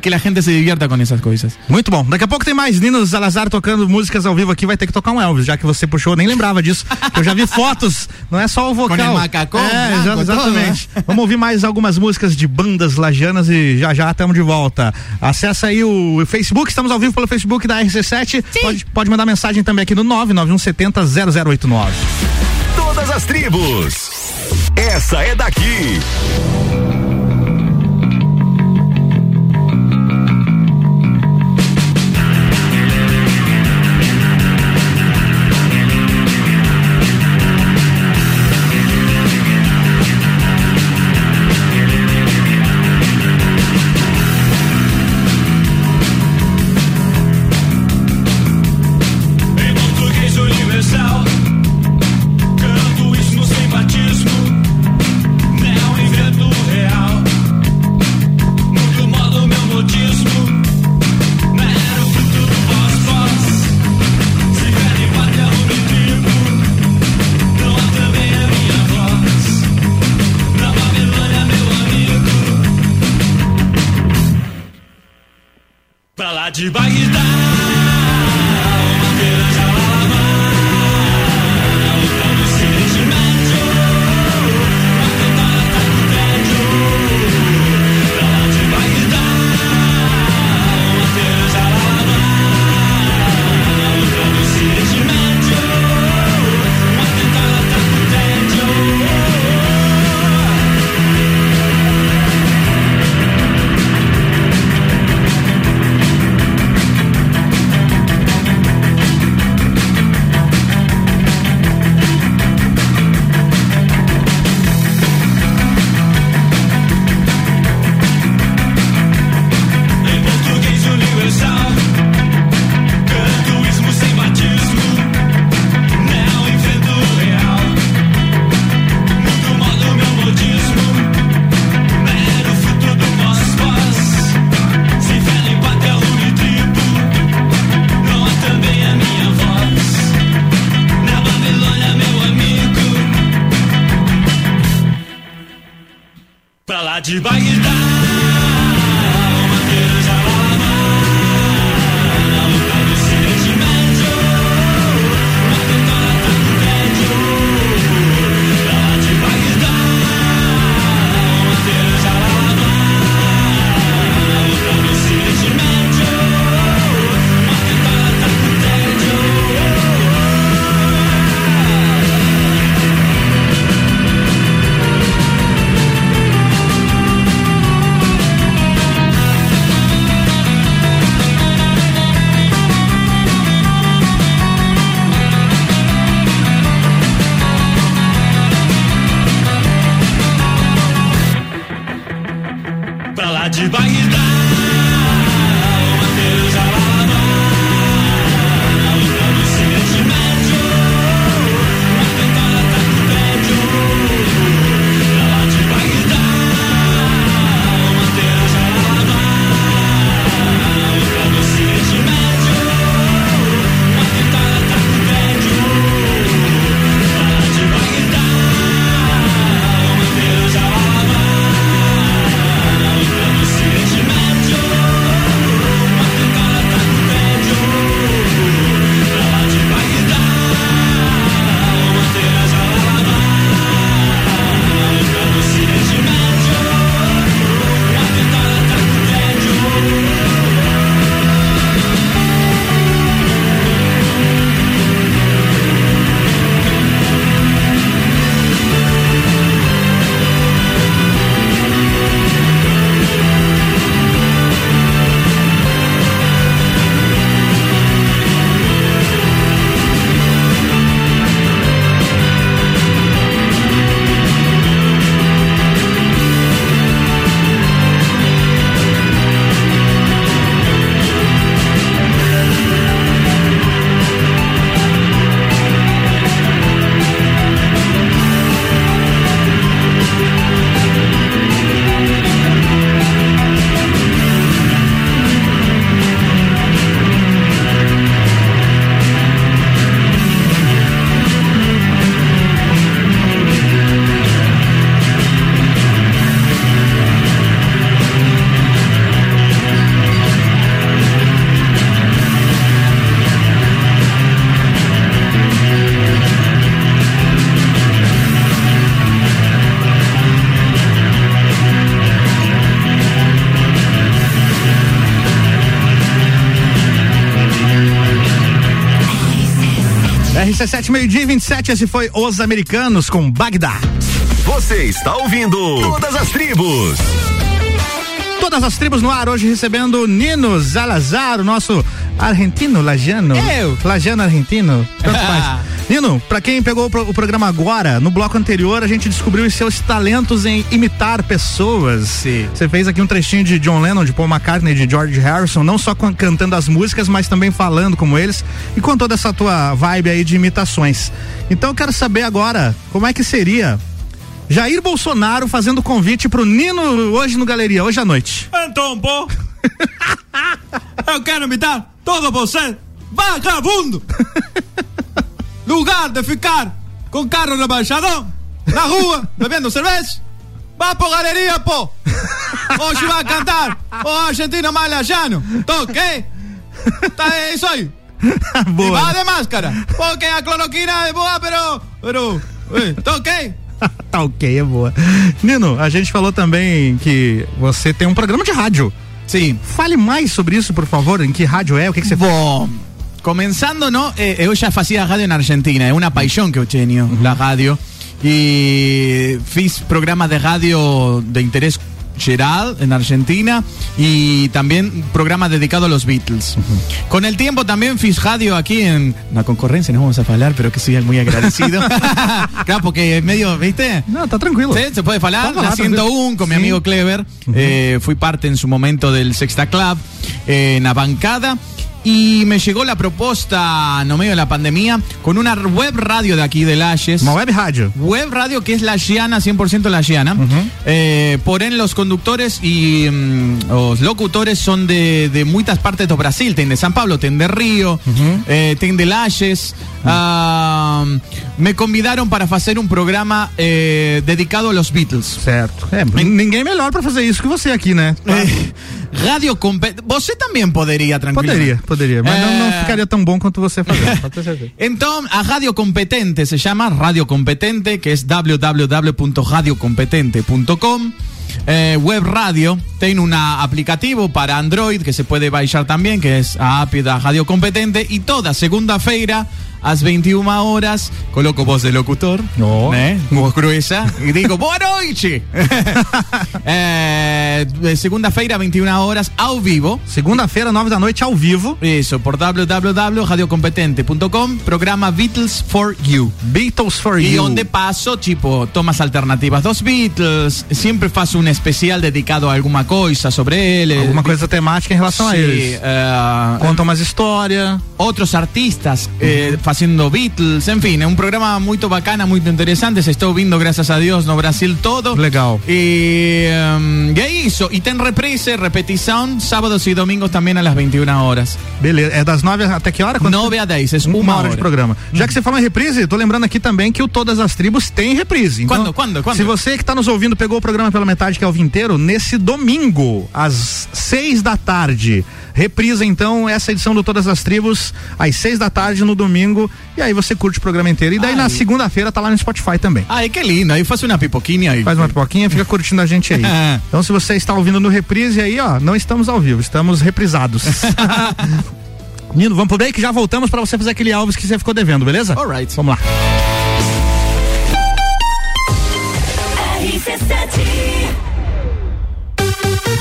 Speaker 3: Que a gente se divierta com essas coisas.
Speaker 1: Muito bom. Daqui a pouco tem mais Nino Salazar tocando músicas ao vivo aqui. Vai ter que tocar um Elvis, já que você puxou. Eu nem lembrava disso. Eu já vi fotos. Não é só o vocal.
Speaker 3: Com o macacão
Speaker 1: É, exa-
Speaker 3: todo,
Speaker 1: exatamente. Vamos ouvir mais algumas músicas de bandas lajanas e já já estamos de volta. Acessa aí o Facebook. Estamos ao vivo pelo Facebook da RC7. Pode, pode mandar mensagem também aqui no 99170 0089.
Speaker 16: Todas as tribos. Essa é daqui.
Speaker 1: RC7, meio-dia e 27, esse foi Os Americanos com Bagdá.
Speaker 16: Você está ouvindo Todas as Tribos.
Speaker 1: Todas as tribos no ar, hoje recebendo Nino Zalazar, o nosso argentino, lagiano.
Speaker 3: Eu.
Speaker 1: Lagiano argentino. Tanto faz. Nino, pra quem pegou o, pro- o programa agora, no bloco anterior a gente descobriu os seus talentos em imitar pessoas.
Speaker 3: Sim.
Speaker 1: Você fez aqui um trechinho de John Lennon, de Paul McCartney, de George Harrison, não só cantando as músicas, mas também falando como eles e com toda essa tua vibe aí de imitações. Então eu quero saber agora como é que seria Jair Bolsonaro fazendo convite pro Nino hoje no Galeria, hoje à noite.
Speaker 3: Então, pô. Eu quero imitar todo você, vagabundo. De ficar com carro rebaixado na rua, bebendo cerveja, Vamos galería, po. Hoje vai cantar o argentino Malajano. Toque. Tá, é isso aí.
Speaker 1: Boa.
Speaker 3: E vá de máscara. Porque a cloroquina é boa, pero. pero eh, toque.
Speaker 1: tá ok, é boa. Nino, a gente falou também que você tem um programa de rádio.
Speaker 3: Sim.
Speaker 1: Fale mais sobre isso, por favor. Em que rádio é? O que, que você
Speaker 3: Bom, comenzando, ¿no? Eh, eu já fazia rádio en Argentina, é uma paixão que eu tenho, la rádio. E fiz programa de rádio de interés geral en Argentina y también programa dedicado a los Beatles. Con el tiempo también fiz radio aquí en la concurrencia, no vamos a hablar, pero que soy muy agradecido. claro, porque medio, ¿viste?
Speaker 1: No, está tranquilo.
Speaker 3: Sí, se puede hablar. La
Speaker 1: hablar,
Speaker 3: 101 con mi
Speaker 1: Sí.
Speaker 3: amigo Clever. Eh, fui parte en su momento del Sexta Club eh, en la bancada. Y me llegó la propuesta, no medio de la pandemia, con una web radio de aquí de Layes.
Speaker 1: Web rádio.
Speaker 3: Web radio que es la Giana, 100% la Giana. Eh, porém, los conductores y mm, los locutores son de, de muchas partes de Brasil. Ten de San Pablo, ten de Río, eh, ten de Layes. Ah, me convidaron para hacer un programa eh, dedicado a los Beatles.
Speaker 1: Certo. É, ninguém melhor pra fazer isso que você aqui, né?
Speaker 3: Radio competente. Você também poderia, tranquilo.
Speaker 1: Poderia, poderia. Mas não, não
Speaker 3: É.
Speaker 1: ficaria tão bom quanto você fazer. Pode ter certeza.
Speaker 3: Entonces, a Radio Competente se llama Radio Competente, que es www.radiocompetente.com. Eh, web radio tiene un aplicativo para Android que se puede baixar también, que es a app da Radio Competente. Y toda segunda-feira, às 21 horas, coloco voz de locutor,
Speaker 1: No.
Speaker 3: ¿eh? voz gruesa, y digo, boa noite! eh, segunda-feira, 21 horas, ao vivo.
Speaker 1: Segunda-feira, nove da noite, ao vivo.
Speaker 3: Isso, por www.radiocompetente.com, programa Beatles for You.
Speaker 1: Beatles for
Speaker 3: Y
Speaker 1: You.
Speaker 3: donde paso, tipo, tomas alternativas dos Beatles, siempre faço un especial dedicado a alguma coisa sobre eles.
Speaker 1: Alguma coisa temática em relação a eles.
Speaker 3: eh,
Speaker 1: Conta umas histórias.
Speaker 3: otros artistas eh, haciendo Beatles, en fin, es un programa muy bacana, muy interesante, se está viendo, gracias a Dios, no Brasil todo.
Speaker 1: Legal.
Speaker 3: Y, em, y ahí hizo, y ten reprise, repetición, sábados y domingos también a las 21 horas.
Speaker 1: Beleza. É das nove até que hora? Quanto-
Speaker 3: 9 a 10, es uma,
Speaker 1: uma hora de
Speaker 3: hora.
Speaker 1: programa. Já que você falou em reprise, tô lembrando aqui também que o Todas as Tribos tem reprise. Então,
Speaker 3: Quando, quando, quando?
Speaker 1: Se você que tá nos ouvindo pegou o programa pela metade, que é o vinteiro, nesse domingo, às seis da tarde. Reprisa, então, essa edição do Todas as Tribos, às seis da tarde no domingo. E aí você curte o programa inteiro. E daí na segunda-feira tá lá no Spotify também.
Speaker 3: Ay, qué lindo, ahí faz una pipoquinha aí.
Speaker 1: Faz uma pipoquinha, fica curtindo a gente aí. Então, se você está ouvindo no reprise aí, ó, não estamos ao vivo, estamos reprisados. Nino, vamos pro break, já voltamos pra você fazer aquele Alves que você ficou devendo, beleza?
Speaker 3: Alright.
Speaker 1: Vamos lá.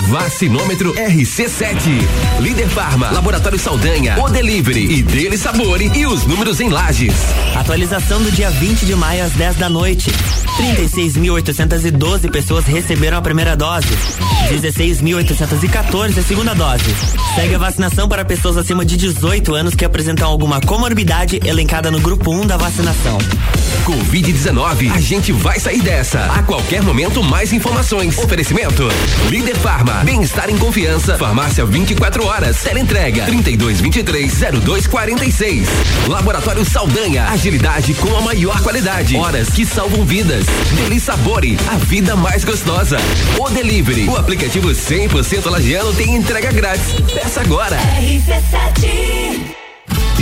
Speaker 7: Vacinômetro RC7. Líder Farma, Laboratório Saldanha, O Delivery e Dele Sabore e os números em lajes.
Speaker 11: Atualização do dia 20 de maio às 10 da noite. 36.812 pessoas receberam a primeira dose. 16.814 a segunda dose. Segue a vacinação para pessoas acima de 18 anos que apresentam alguma comorbidade elencada no grupo 1 da vacinação.
Speaker 7: Covid-19, a gente vai sair dessa. A qualquer momento, mais informações. Oferecimento: Líder Farma, bem-estar em confiança. Farmácia 24 horas. Teleentrega 32230246. Laboratório Saldanha, agilidade com a maior qualidade. Horas que salvam vidas. Deli Sabore, a vida mais gostosa. O Delivery, o aplicativo 100% lagiano tem entrega grátis. Peça agora.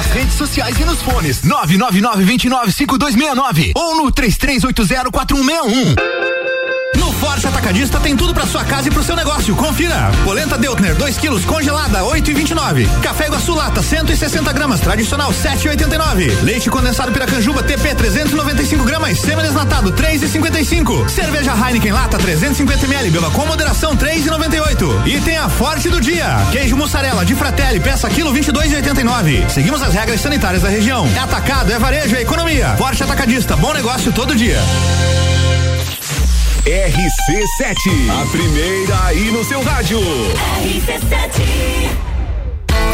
Speaker 17: Nas redes sociais e nos fones. 999-295269 ou no 33804161.
Speaker 1: Forte Atacadista tem tudo pra sua casa e pro seu negócio. Confira. Polenta Deutner, 2 quilos, congelada, 8,29. Café Iguaçu Lata, 160 gramas, tradicional, 7,89. Leite condensado Piracanjuba, TP, 395 gramas, semi-desnatado, 3,55. Cerveja Heineken Lata, 350 ml, beba com moderação, 3,98. E tem a Forte do Dia. Queijo mussarela de Fratelli, peça quilo, 22,89. Seguimos as regras sanitárias da região. É atacado, é varejo, é economia. Forte Atacadista, bom negócio todo dia.
Speaker 7: RC7, a primeira aí no seu rádio.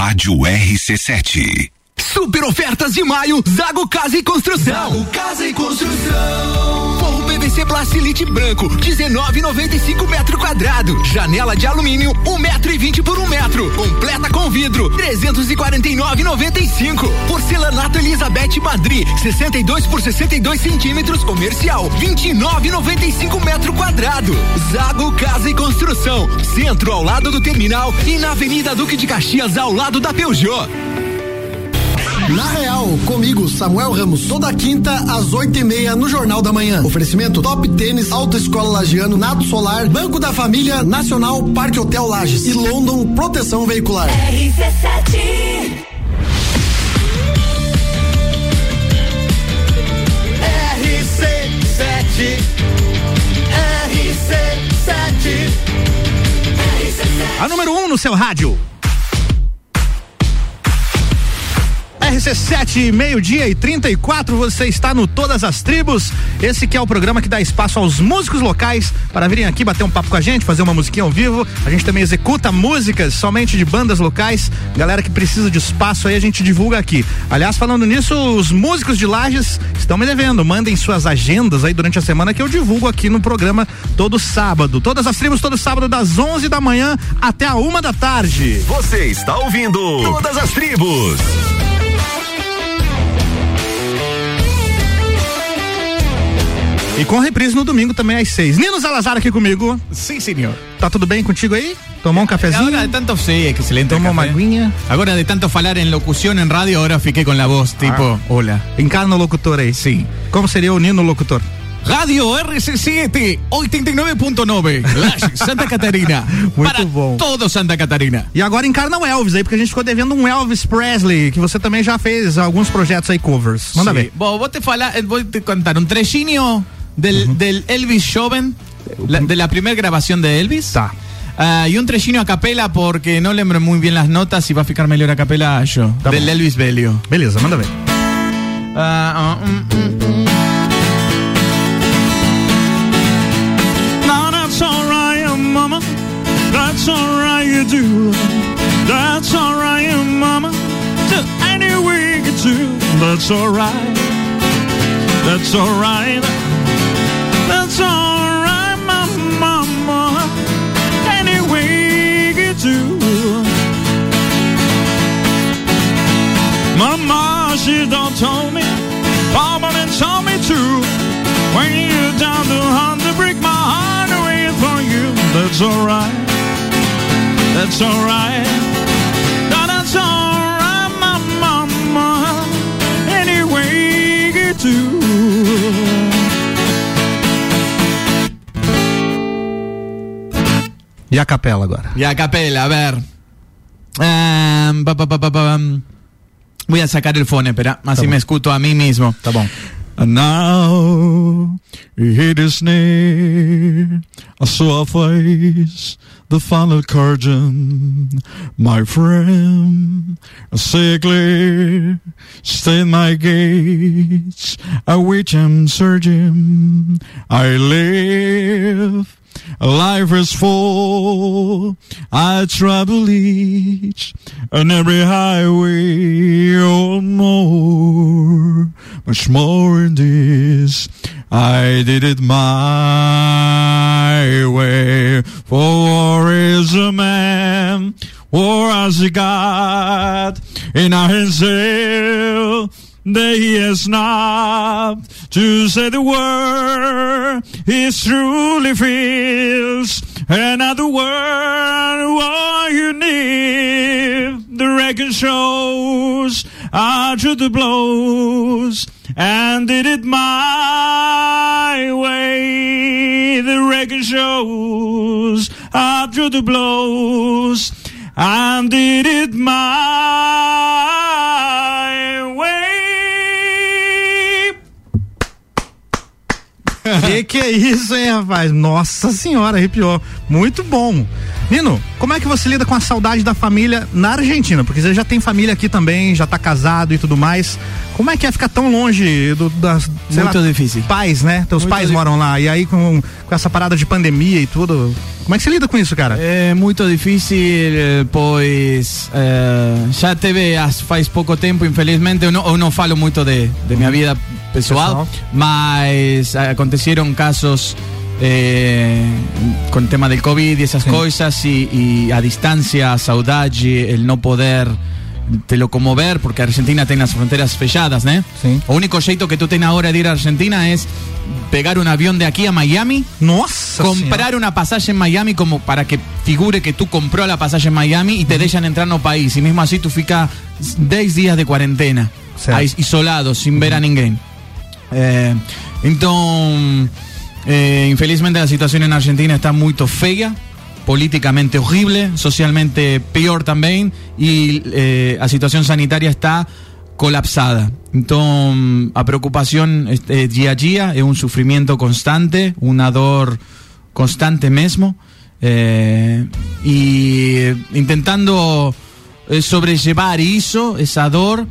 Speaker 16: Rádio RC7.
Speaker 17: Super ofertas de maio, Zago Casa e Construção.
Speaker 14: Zago Casa e Construção.
Speaker 17: PVC Plastilite branco, 19,95 metro quadrado. Janela de alumínio, 1 metro e 20 por 1 metro. Completa com vidro, 349,95. Porcelanato Elizabeth Madri, 62 por 62 centímetros comercial, 29,95 metro quadrado. Zago Casa e Construção, centro ao lado do terminal e na Avenida Duque de Caxias ao lado da Peugeot.
Speaker 13: Na Real, comigo, Samuel Ramos, toda quinta às oito e meia no Jornal da Manhã. Oferecimento Top Tênis, Autoescola Lagiano, Nado Solar, Banco da Família, Nacional, Parque Hotel Lages e London Proteção Veicular.
Speaker 14: RC7 RC7 RC7
Speaker 1: A número 1 um no seu rádio. RC7, meio-dia e 34, você está no Todas as Tribos. Esse que é o programa que dá espaço aos músicos locais para virem aqui bater um papo com a gente, fazer uma musiquinha ao vivo. A gente também executa músicas somente de bandas locais. Galera que precisa de espaço aí, a gente divulga aqui. Aliás, falando nisso, os músicos de Lages estão me devendo. Mandem suas agendas aí durante a semana que eu divulgo aqui no programa todo sábado. Todas as tribos, todo sábado, das 11 da manhã até a uma da tarde.
Speaker 7: Você está ouvindo Todas as Tribos.
Speaker 1: E com reprise no domingo também às seis. Nino Salazar aqui comigo.
Speaker 3: Sim, senhor.
Speaker 1: Tá tudo bem contigo aí? Tomou um cafezinho?
Speaker 3: Ahora de tanto, sí, excelente.
Speaker 1: Tomou uma aguinha?
Speaker 3: Ahora de tanto falar en locución en radio, ahora fiqué con la voz, tipo, hola.
Speaker 1: Encarna o locutor aí.
Speaker 3: Sim.
Speaker 1: Como seria o Nino locutor?
Speaker 3: Radio RC7, 89.9, Lages, Santa Catarina.
Speaker 1: Muito
Speaker 3: para
Speaker 1: bom.
Speaker 3: todo Santa Catarina.
Speaker 1: E agora encarna o Elvis aí, porque a gente ficou devendo um Elvis Presley, que você também já fez alguns projetos aí covers. Manda
Speaker 3: Sí.
Speaker 1: ver.
Speaker 3: Vos, vos te fala, eh, vos te contar un trechinho del, del Elvis Joven, la- de la primera grabación de Elvis. Ah, y un trechinho a capela porque no lembro muy bien las notas y va a ficar mejor a capela yo.
Speaker 1: Tá
Speaker 3: del. Elvis Belio.
Speaker 1: Beleza, manda ver.
Speaker 3: Ah, ah, mm, mm, mm.
Speaker 18: Now that's alright, mama. That's alright, you do. That's alright, mama. To any way you do. That's alright. That's alright. She don't told me. Mama done told me too. When you're down to hunt to break my heart away for you. That's alright. That's alright. Now that's alright, my mama. Anyway, you do.
Speaker 1: E a capela agora?
Speaker 3: Y a capela, a ver. Ah, pa, pa, pa, pa, pa, um. Voy a sacar el phone, espera, así me escuto a mí mismo.
Speaker 1: Tá bom.
Speaker 18: And now it is near. I saw a face, the final curtain, my friend. I say clear, stay in my gates, I which am surging. I live. Life is full. I travel each and every highway, oh more, much more in this. I did it my way. For war is a man, war has a God, in our hell that he has not to say the word. He truly feels another word. What you need the record shows after the blows.
Speaker 2: And did it my way. The record shows through the blows and did it my way.
Speaker 1: Que que é isso, hein, rapaz? Nossa senhora, arrepiou. Muito bom. Nino, como é que você lida com a saudade da família na Argentina? Porque você já tem família aqui também, já tá casado e tudo mais. Como é que é ficar tão longe do, das
Speaker 3: Muito
Speaker 1: lá,
Speaker 3: difícil.
Speaker 1: pais, né? Teus
Speaker 3: Muito
Speaker 1: pais
Speaker 3: di-
Speaker 1: moram lá. E aí com, com essa parada de pandemia e tudo. Como é que você lida com isso, cara?
Speaker 3: É muito difícil, eh, pois eh, já teve faz pouco tempo, infelizmente, eu não, eu não falo muito de, de minha vida pessoal,
Speaker 1: Pessoal.
Speaker 3: mas aconteceram casos eh, con el tema del COVID y esas cosas y, y a distancia, saudade, el no poder te lo comover, porque Argentina tiene las fronteras fechadas, ¿no?
Speaker 1: Sí.
Speaker 3: O único jeito que tú tienes ahora de ir a Argentina es pegar un avión de aquí a Miami,
Speaker 1: Nossa
Speaker 3: comprar una pasaje en Miami como para que figure que tú compró la pasaje en Miami y te dejan entrar no país. Y mismo así tú ficas 10 días de cuarentena,
Speaker 1: Certo.
Speaker 3: isolado, sin ver a ninguém. Eh, então, eh, infelizmente la situación en Argentina está muy fea, políticamente horrible, socialmente peor también, y eh, la situación sanitaria está colapsada. Entonces, a preocupación este, día a día, es un sufrimiento constante, una dor constante mesmo, eh, y intentando sobrellevar eso, esa dor,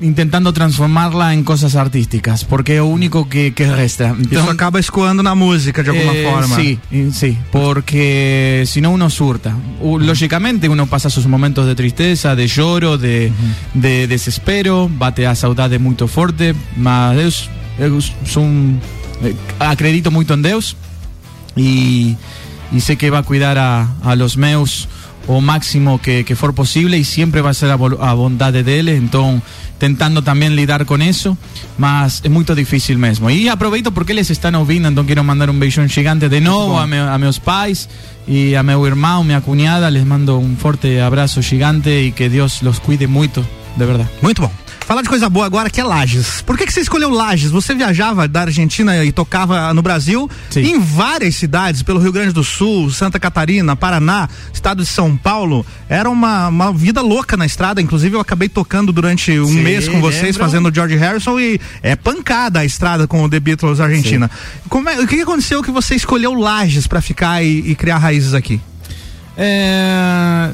Speaker 3: intentando transformarla en cosas artísticas, porque es lo único que, que resta.
Speaker 1: Isso acaba escoando na música de alguma
Speaker 3: Eh,
Speaker 1: forma.
Speaker 3: Sí, y- sí, porque si no uno surta. Lógicamente uno pasa sus momentos de tristeza, de lloro, de, de desespero, bate a saudade muito forte, mas Deus, eu son, eh, acredito muito en Deus y, y sé que va a cuidar a, a los meus o máximo que, que for posible y siempre va a ser a, a bondade dele, entonces tentando también lidar con eso, mas es muy difícil mesmo. Y aproveito porque eles están ouvindo, entonces quiero mandar un beijón gigante de nuevo a, me, a meus pais y a meu irmão, minha cuñada, les mando un forte abrazo gigante y que Dios los cuide muito, de verdad.
Speaker 1: Muito bom. Falar de coisa boa agora que é Lages. Por que, que você escolheu Lages? Você viajava da Argentina e tocava no Brasil em várias cidades, pelo Rio Grande do Sul, Santa Catarina, Paraná, estado de São Paulo. Era uma, uma vida louca na estrada. Inclusive, eu acabei tocando durante um
Speaker 3: Sim,
Speaker 1: mês com vocês, fazendo George Harrison e é pancada a estrada com o The Beatles Argentina. Como é- o que, aconteceu que você escolheu Lages para ficar e, e criar raízes aqui?
Speaker 3: Eh,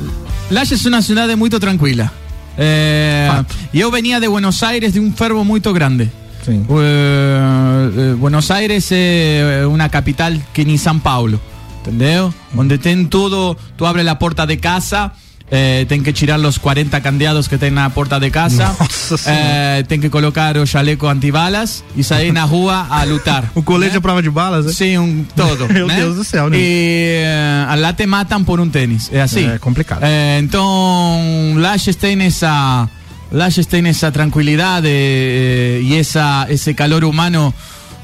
Speaker 3: Laje es una ciudad muy tranquila. Eh, yo venía de Buenos Aires de un fervo muy grande. Eh, eh, Buenos Aires es una capital que ni San Paulo, ¿entendeu? Donde ten todo, tú abres la puerta de casa, eh, ten que tirar los 40 candeados que ten na puerta de casa, eh, ten que colocar o chaleco antibalas y sair na rua a lutar.
Speaker 1: O colete à prova de balas, né?
Speaker 3: Sí, un todo.
Speaker 1: Meu
Speaker 3: né?
Speaker 1: Deus do céu, né?
Speaker 3: E eh, lá te matan por um tênis, é assim.
Speaker 1: É complicado.
Speaker 3: Eh, então, Lages tem essa Lages tem essa tranquilidade eh, e essa esse calor humano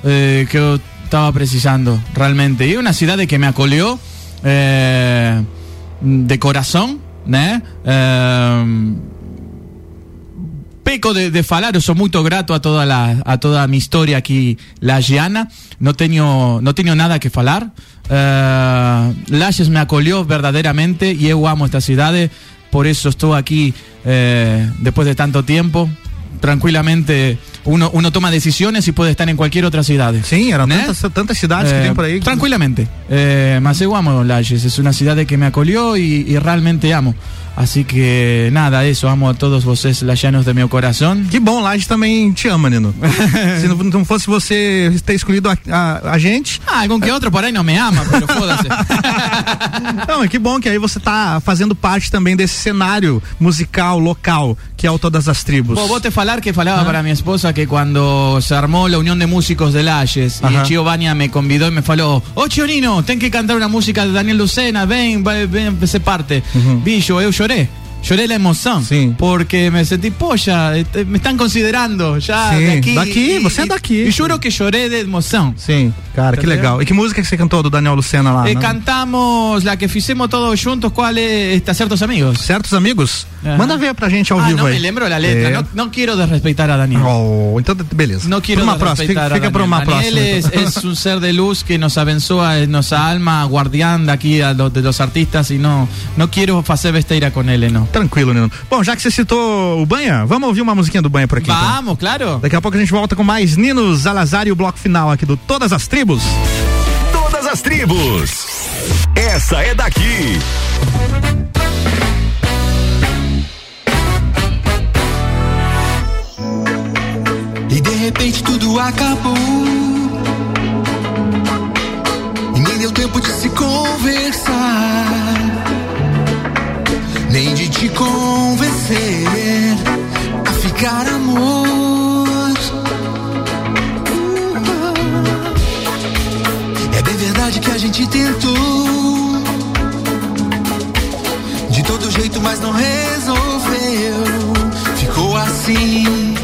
Speaker 3: eh, que eu estava precisando realmente. E é uma cidade que me acolheu eh, de coração, né? Eh, peco de, de falar, eu sou muito grato a toda la, a toda a minha história aqui lagiana, não tenho não nada que falar. Uh, Lages me acolheu verdadeiramente e eu amo esta cidade, por isso estou aqui eh, depois de tanto tempo. Tranquilamente, uno, uno toma decisiones y puede estar en cualquier otra ciudad.
Speaker 1: Sim, eram
Speaker 3: Né?
Speaker 1: tantas, tantas cidades que
Speaker 3: Eh,
Speaker 1: tem por aí. que-
Speaker 3: Tranquilamente. Eh, mas eu amo Lages, es una ciudad que me acolió y, y realmente amo. Así que nada, eso, amo a todos vocês lajanos de meu coração.
Speaker 1: Que bom, Lages também te ama, Nino. Se não, não fosse você ter escolhido a, a, a gente.
Speaker 3: Ah, algún que outro por aí não me ama, pero foda-se.
Speaker 1: Não, que bom que aí você tá fazendo parte também desse cenário musical local, que é o Todas as Tribos.
Speaker 3: Vos, vos te falar que falaba para mi esposa que cuando se armó la unión de músicos de Lages
Speaker 1: Ajá.
Speaker 3: Chio Bania me convidó y me faló, oh Chionino, ten que cantar una música de Daniel Lucena, ven, va- ven, se parte. Bicho, eu lloré. Lloré la emoción. Porque me sentí, polla, me están considerando já
Speaker 1: Sim,
Speaker 3: daqui.
Speaker 1: daqui,
Speaker 3: e,
Speaker 1: você é
Speaker 3: e-
Speaker 1: daqui.
Speaker 3: E juro que chorei de emoção.
Speaker 1: Sim, cara, que legal. E que música que você cantou do Daniel Lucena lá?
Speaker 3: Eh,
Speaker 1: né?
Speaker 3: cantamos la que fizemos todos juntos, ¿cuál es? Esta, Certos Amigos.
Speaker 1: Certos Amigos? Manda ver pra gente ao
Speaker 3: ah,
Speaker 1: vivo
Speaker 3: no
Speaker 1: aí.
Speaker 3: me lembro la letra.
Speaker 1: É.
Speaker 3: No, no quiero desrespeitar a Daniel.
Speaker 1: Oh, então beleza.
Speaker 3: No quiero
Speaker 1: Por uma próxima,
Speaker 3: desrespeitar
Speaker 1: fica,
Speaker 3: a
Speaker 1: fica
Speaker 3: Daniel.
Speaker 1: por uma
Speaker 3: Daniel
Speaker 1: próxima.
Speaker 3: es, es un ser de luz que nos abençoa en nuestra alma, guardián de aquí a los, de los artistas y no, no quiero hacer besteira con él, no.
Speaker 1: Tranquilo, Nino. Bom, já que você citou o Banha, vamos ouvir uma musiquinha do Banha por aqui. então.
Speaker 3: Vamos, claro.
Speaker 1: Daqui a pouco a gente volta com mais Nino Zalazar e o bloco final aqui do Todas as Tribos.
Speaker 7: Todas as tribos. Essa é daqui.
Speaker 17: E de repente tudo acabou. E nem deu tempo de se conversar. Te convencer a ficar amor. É bem verdade que a gente tentou. De todo jeito, mas não resolveu. Ficou assim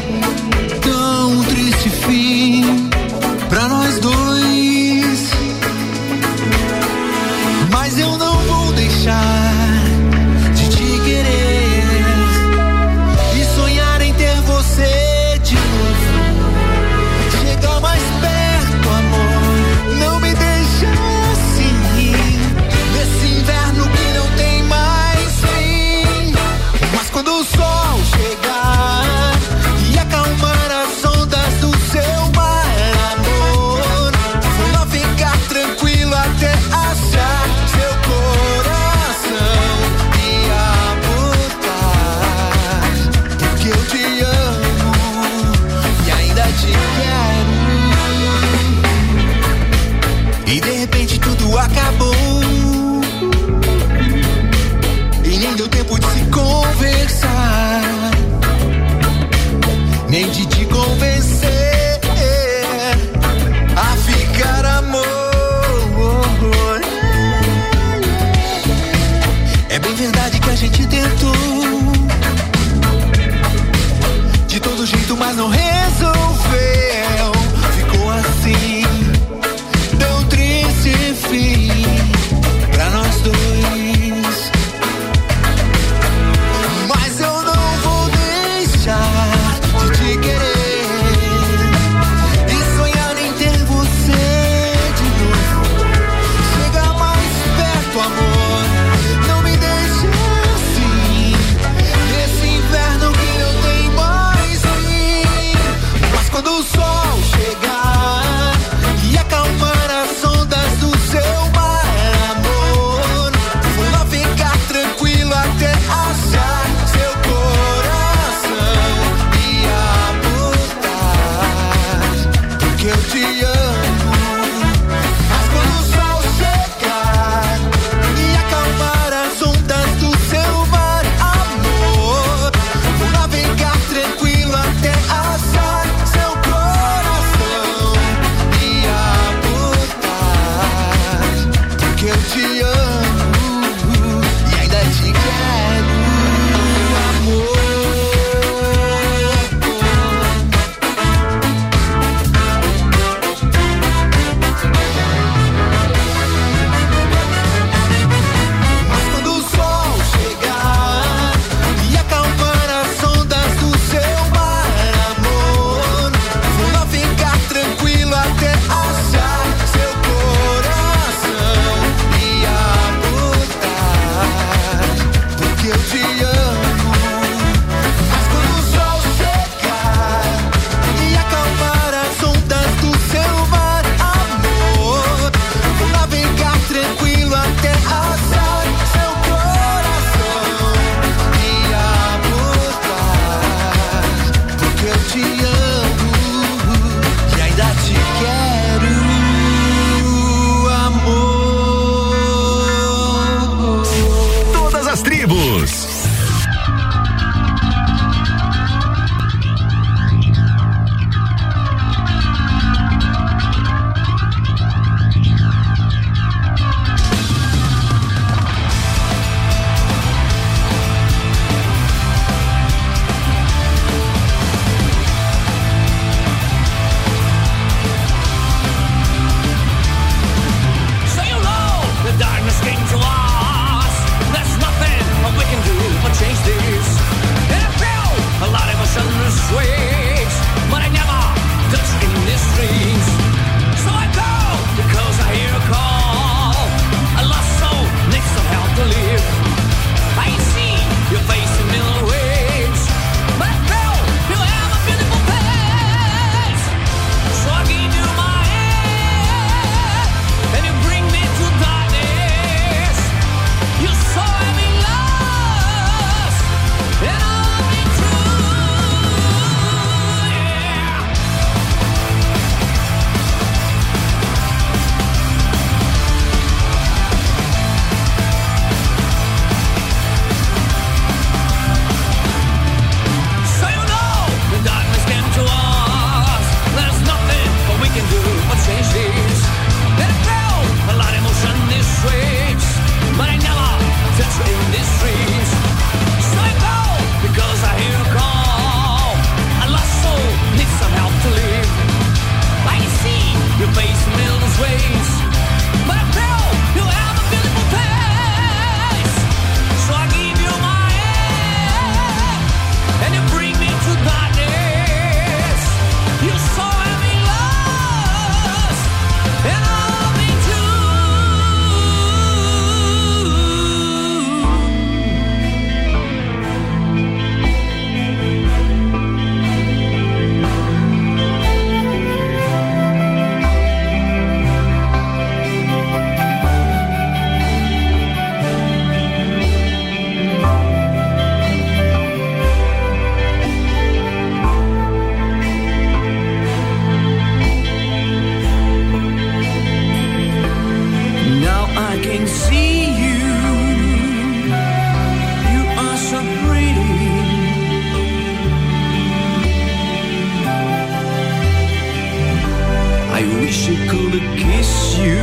Speaker 19: wish I could kiss you.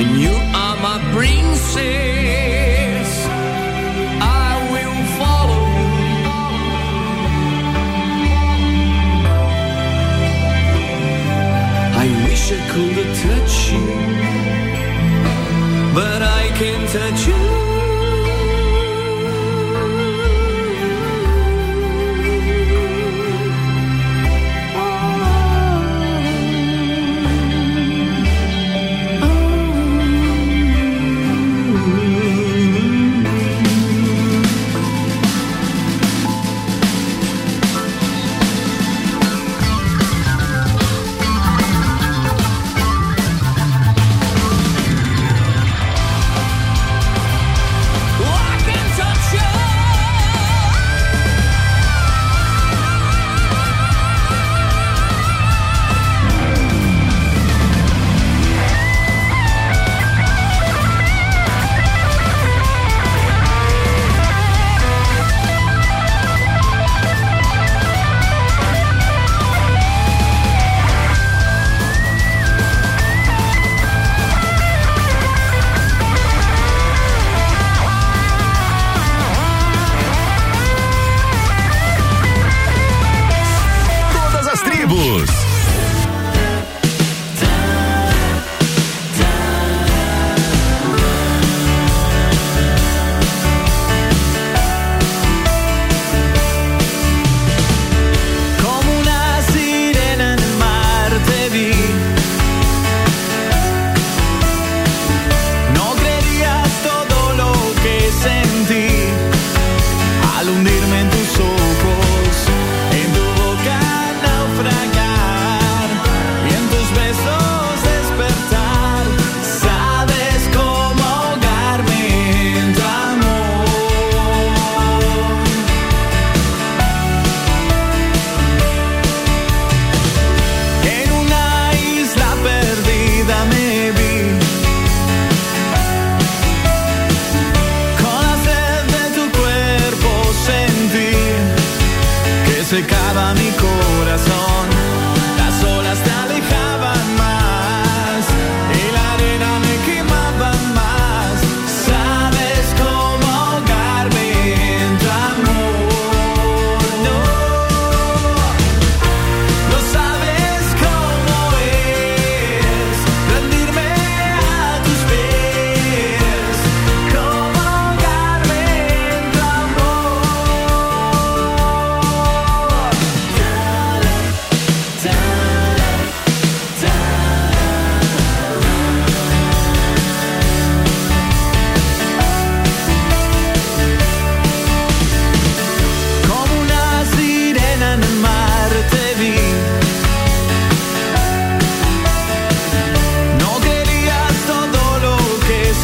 Speaker 19: And you are my princess. I will follow. I wish I could touch you, but I can't touch you.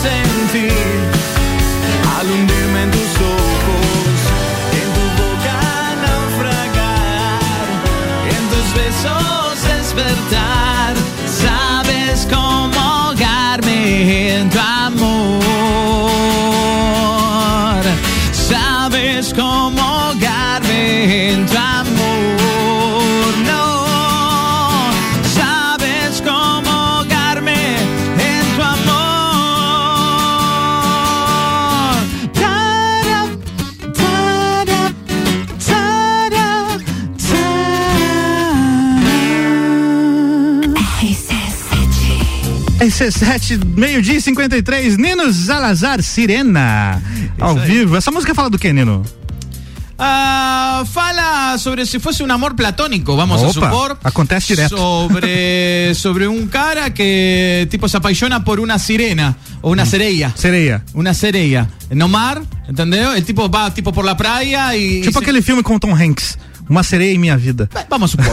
Speaker 1: sentir RC7, meio-dia e 53, Nino Salazar Sirena. Ao vivo. Essa música fala do que, Nino?
Speaker 3: Ah, fala sobre si fuese un amor platónico, vamos a
Speaker 1: Opa,
Speaker 3: supor.
Speaker 1: acontece direto.
Speaker 3: Sobre, sobre un cara que tipo se apaixona por una sirena o una sereia.
Speaker 1: Sereia.
Speaker 3: Una sereia. No mar, entendeu? El tipo va tipo por la praia y...
Speaker 1: Tipo
Speaker 3: y se-
Speaker 1: aquele filme com Tom Hanks. Uma sereia em minha vida.
Speaker 3: Vamos supor.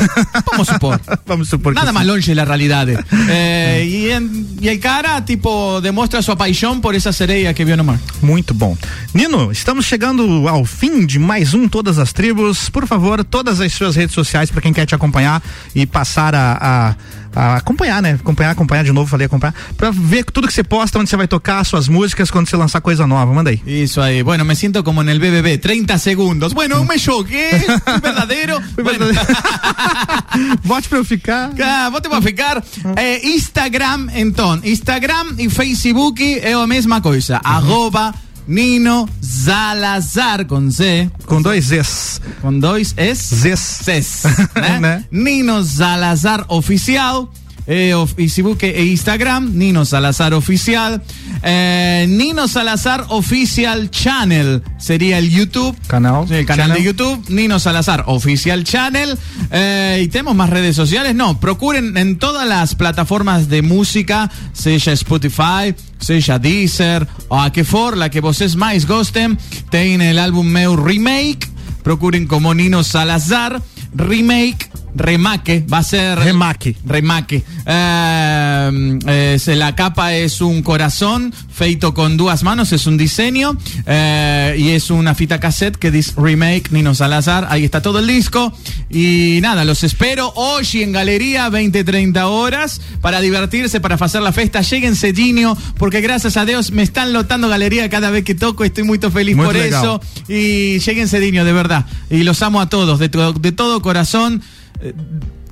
Speaker 3: Vamos supor.
Speaker 1: Vamos supor
Speaker 3: Nada
Speaker 1: sim.
Speaker 3: más longe de la realidad. Eh, y, en- y el cara, tipo, demuestra su paixão por esa sereia que vio no mar.
Speaker 1: Muito bom. Nino, estamos chegando ao fim de mais um Todas as Tribos. Por favor, todas as suas redes sociais para quem quer te acompanhar e passar a, a- a acompanhar, né? Acompanhar, acompanhar de novo, falei acompanhar. Pra ver tudo que você posta, onde você vai tocar, suas músicas, quando você lançar coisa nova. Manda aí.
Speaker 3: Eso ahí. Bueno, me siento como el BBB. 30 segundos. Bueno, me choqué. Fui verdadero. Bueno.
Speaker 1: Vote pra eu ficar.
Speaker 3: Ah, vote pra ficar. Eh, Instagram, então. Instagram e Facebook é a mesma coisa. Arroba Nino Salazar com Z.
Speaker 1: Com dois Zs.
Speaker 3: Com dois S.
Speaker 1: Zs.
Speaker 3: Zs. Né?
Speaker 1: Né?
Speaker 3: Nino Salazar Oficial. Eh, of- Facebook e Instagram, Nino Salazar Oficial. Eh, Nino Salazar Oficial Channel sería el YouTube.
Speaker 1: Canal.
Speaker 3: El canal
Speaker 1: Channel.
Speaker 3: de YouTube, Nino Salazar Oficial Channel. Eh, y tenemos más redes sociales. No, procuren en todas las plataformas de música, sea Spotify, sea Deezer, o a que for, la que vocês mais gostem. Tem el álbum meu Remake. Procuren como Nino Salazar. Remake. Remake, va a ser.
Speaker 1: Remake.
Speaker 3: Remake. Eh, es- la capa es un corazón feito con dos manos, es un diseño eh, y es una fita cassette que dice Remake Nino Salazar. Ahí está todo el disco. Y nada, los espero hoy en Galería 20-30 horas para divertirse, para hacer la fiesta. Lleguen cedinho, porque gracias a Dios me están lotando Galería cada vez que toco. Estoy muy feliz
Speaker 1: Muy
Speaker 3: por
Speaker 1: legal.
Speaker 3: eso. Y lleguen cedinho, de verdad. Y los amo a todos, de, to- de todo corazón. Eh,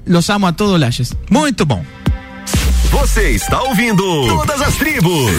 Speaker 3: Los amo a todos, Layes.
Speaker 1: Muito bom.
Speaker 20: Você está ouvindo Todas as Tribos.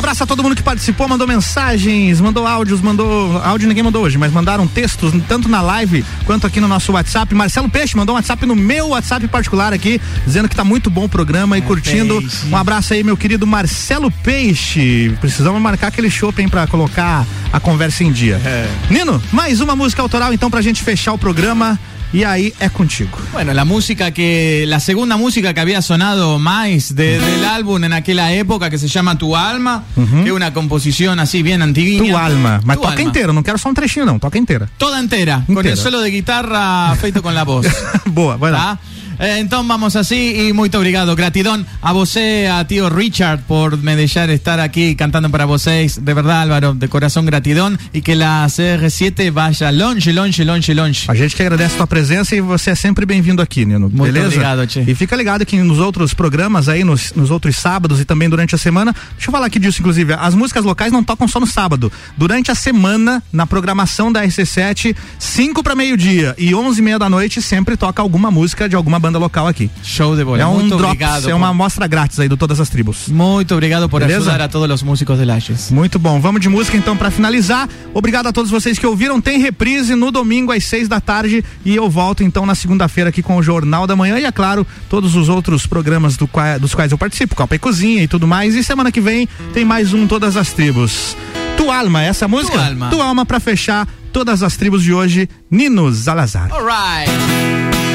Speaker 1: Abraço a todo mundo que participou, mandou mensagens, mandou áudios, mandou. Áudio ninguém mandou hoje, mas mandaram textos, tanto na live quanto aqui no nosso WhatsApp. Marcelo Peixe mandou um WhatsApp no meu WhatsApp particular aqui, dizendo que tá muito bom o programa e curtindo.
Speaker 3: Peixe.
Speaker 1: Um abraço aí, meu querido Marcelo Peixe. Precisamos marcar aquele shopping pra colocar a conversa em dia. Nino, mais uma música autoral então pra gente fechar o programa. E aí é contigo.
Speaker 3: Bueno, la música que, la segunda música que había sonado más de- del álbum en aquella época que se llama Tu Alma, que es una composición así bien antiguinha.
Speaker 1: Tu alma. Mas
Speaker 3: Tu
Speaker 1: toca
Speaker 3: Alma.
Speaker 1: não quero só um trechinho, não. Toca inteira.
Speaker 3: Toda entera, con
Speaker 1: Entera.
Speaker 3: el solo de guitarra feito con la voz.
Speaker 1: Boa, vai lá.
Speaker 3: Entonces vamos así y muy obrigado. Gratidón a você, a tío Richard, por me dejar estar aquí cantando para vocês. De verdad, Álvaro, de corazón gratidón. Y que la CR7 vaya longe, longe, longe, longe.
Speaker 1: A gente que agradece a tua presença e você é sempre bem-vindo aqui, Nino.
Speaker 3: Muito
Speaker 1: beleza?
Speaker 3: obrigado, Tchê.
Speaker 1: E fica ligado que nos outros programas aí, nos, nos outros sábados e também durante a semana, deixa eu falar aqui disso, inclusive, as músicas locais não tocam só no sábado. Durante a semana, na programação da RC7, 5 para meio-dia e 11 e meia da noite, sempre toca alguma música de alguma banda local aqui.
Speaker 3: Show de bola.
Speaker 1: É um
Speaker 3: Muito
Speaker 1: drops,
Speaker 3: obrigado
Speaker 1: é
Speaker 3: por-
Speaker 1: uma amostra grátis aí de todas as tribos.
Speaker 3: Muito obrigado por
Speaker 1: Beleza?
Speaker 3: ajudar a todos os músicos de Lages.
Speaker 1: Muito bom. Vamos de música então para finalizar. Obrigado a todos vocês que ouviram. Tem reprise no domingo às seis da tarde e eu volto então na segunda-feira aqui com o Jornal da Manhã e é claro todos os outros programas do qua- dos quais eu participo, Copa e Cozinha e tudo mais. E semana que vem tem mais um Todas as Tribos. Tu Alma, essa música?
Speaker 3: Tu Alma.
Speaker 1: Tu Alma para fechar todas as tribos de hoje. Nino Zalazar.
Speaker 3: Alright.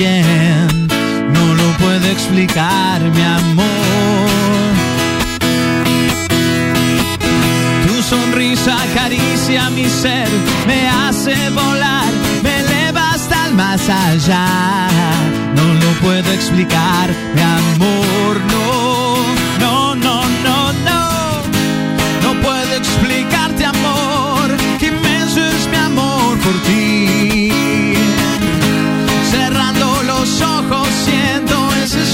Speaker 2: No lo puedo explicar, mi amor. Tu sonrisa acaricia mi ser, me hace volar, me eleva hasta el más allá. No lo puedo explicar, mi amor, no,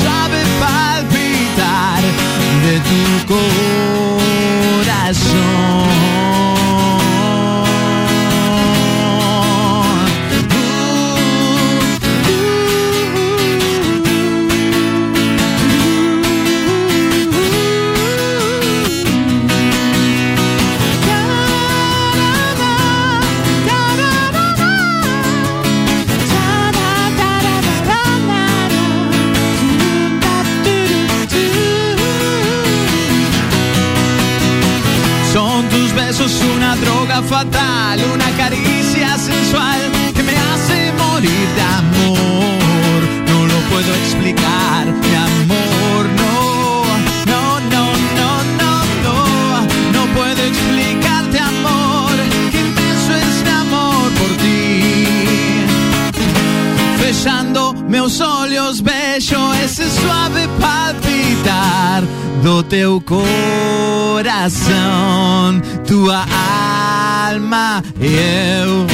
Speaker 2: suave palpitar de tu corazón.
Speaker 3: Explicar, mi amor, no, no, no, no, no, no, no puedo explicarte amor, que inmenso es mi amor por ti. Fechando meus olhos vejo esse suave palpitar do teu coração, tua alma e eu.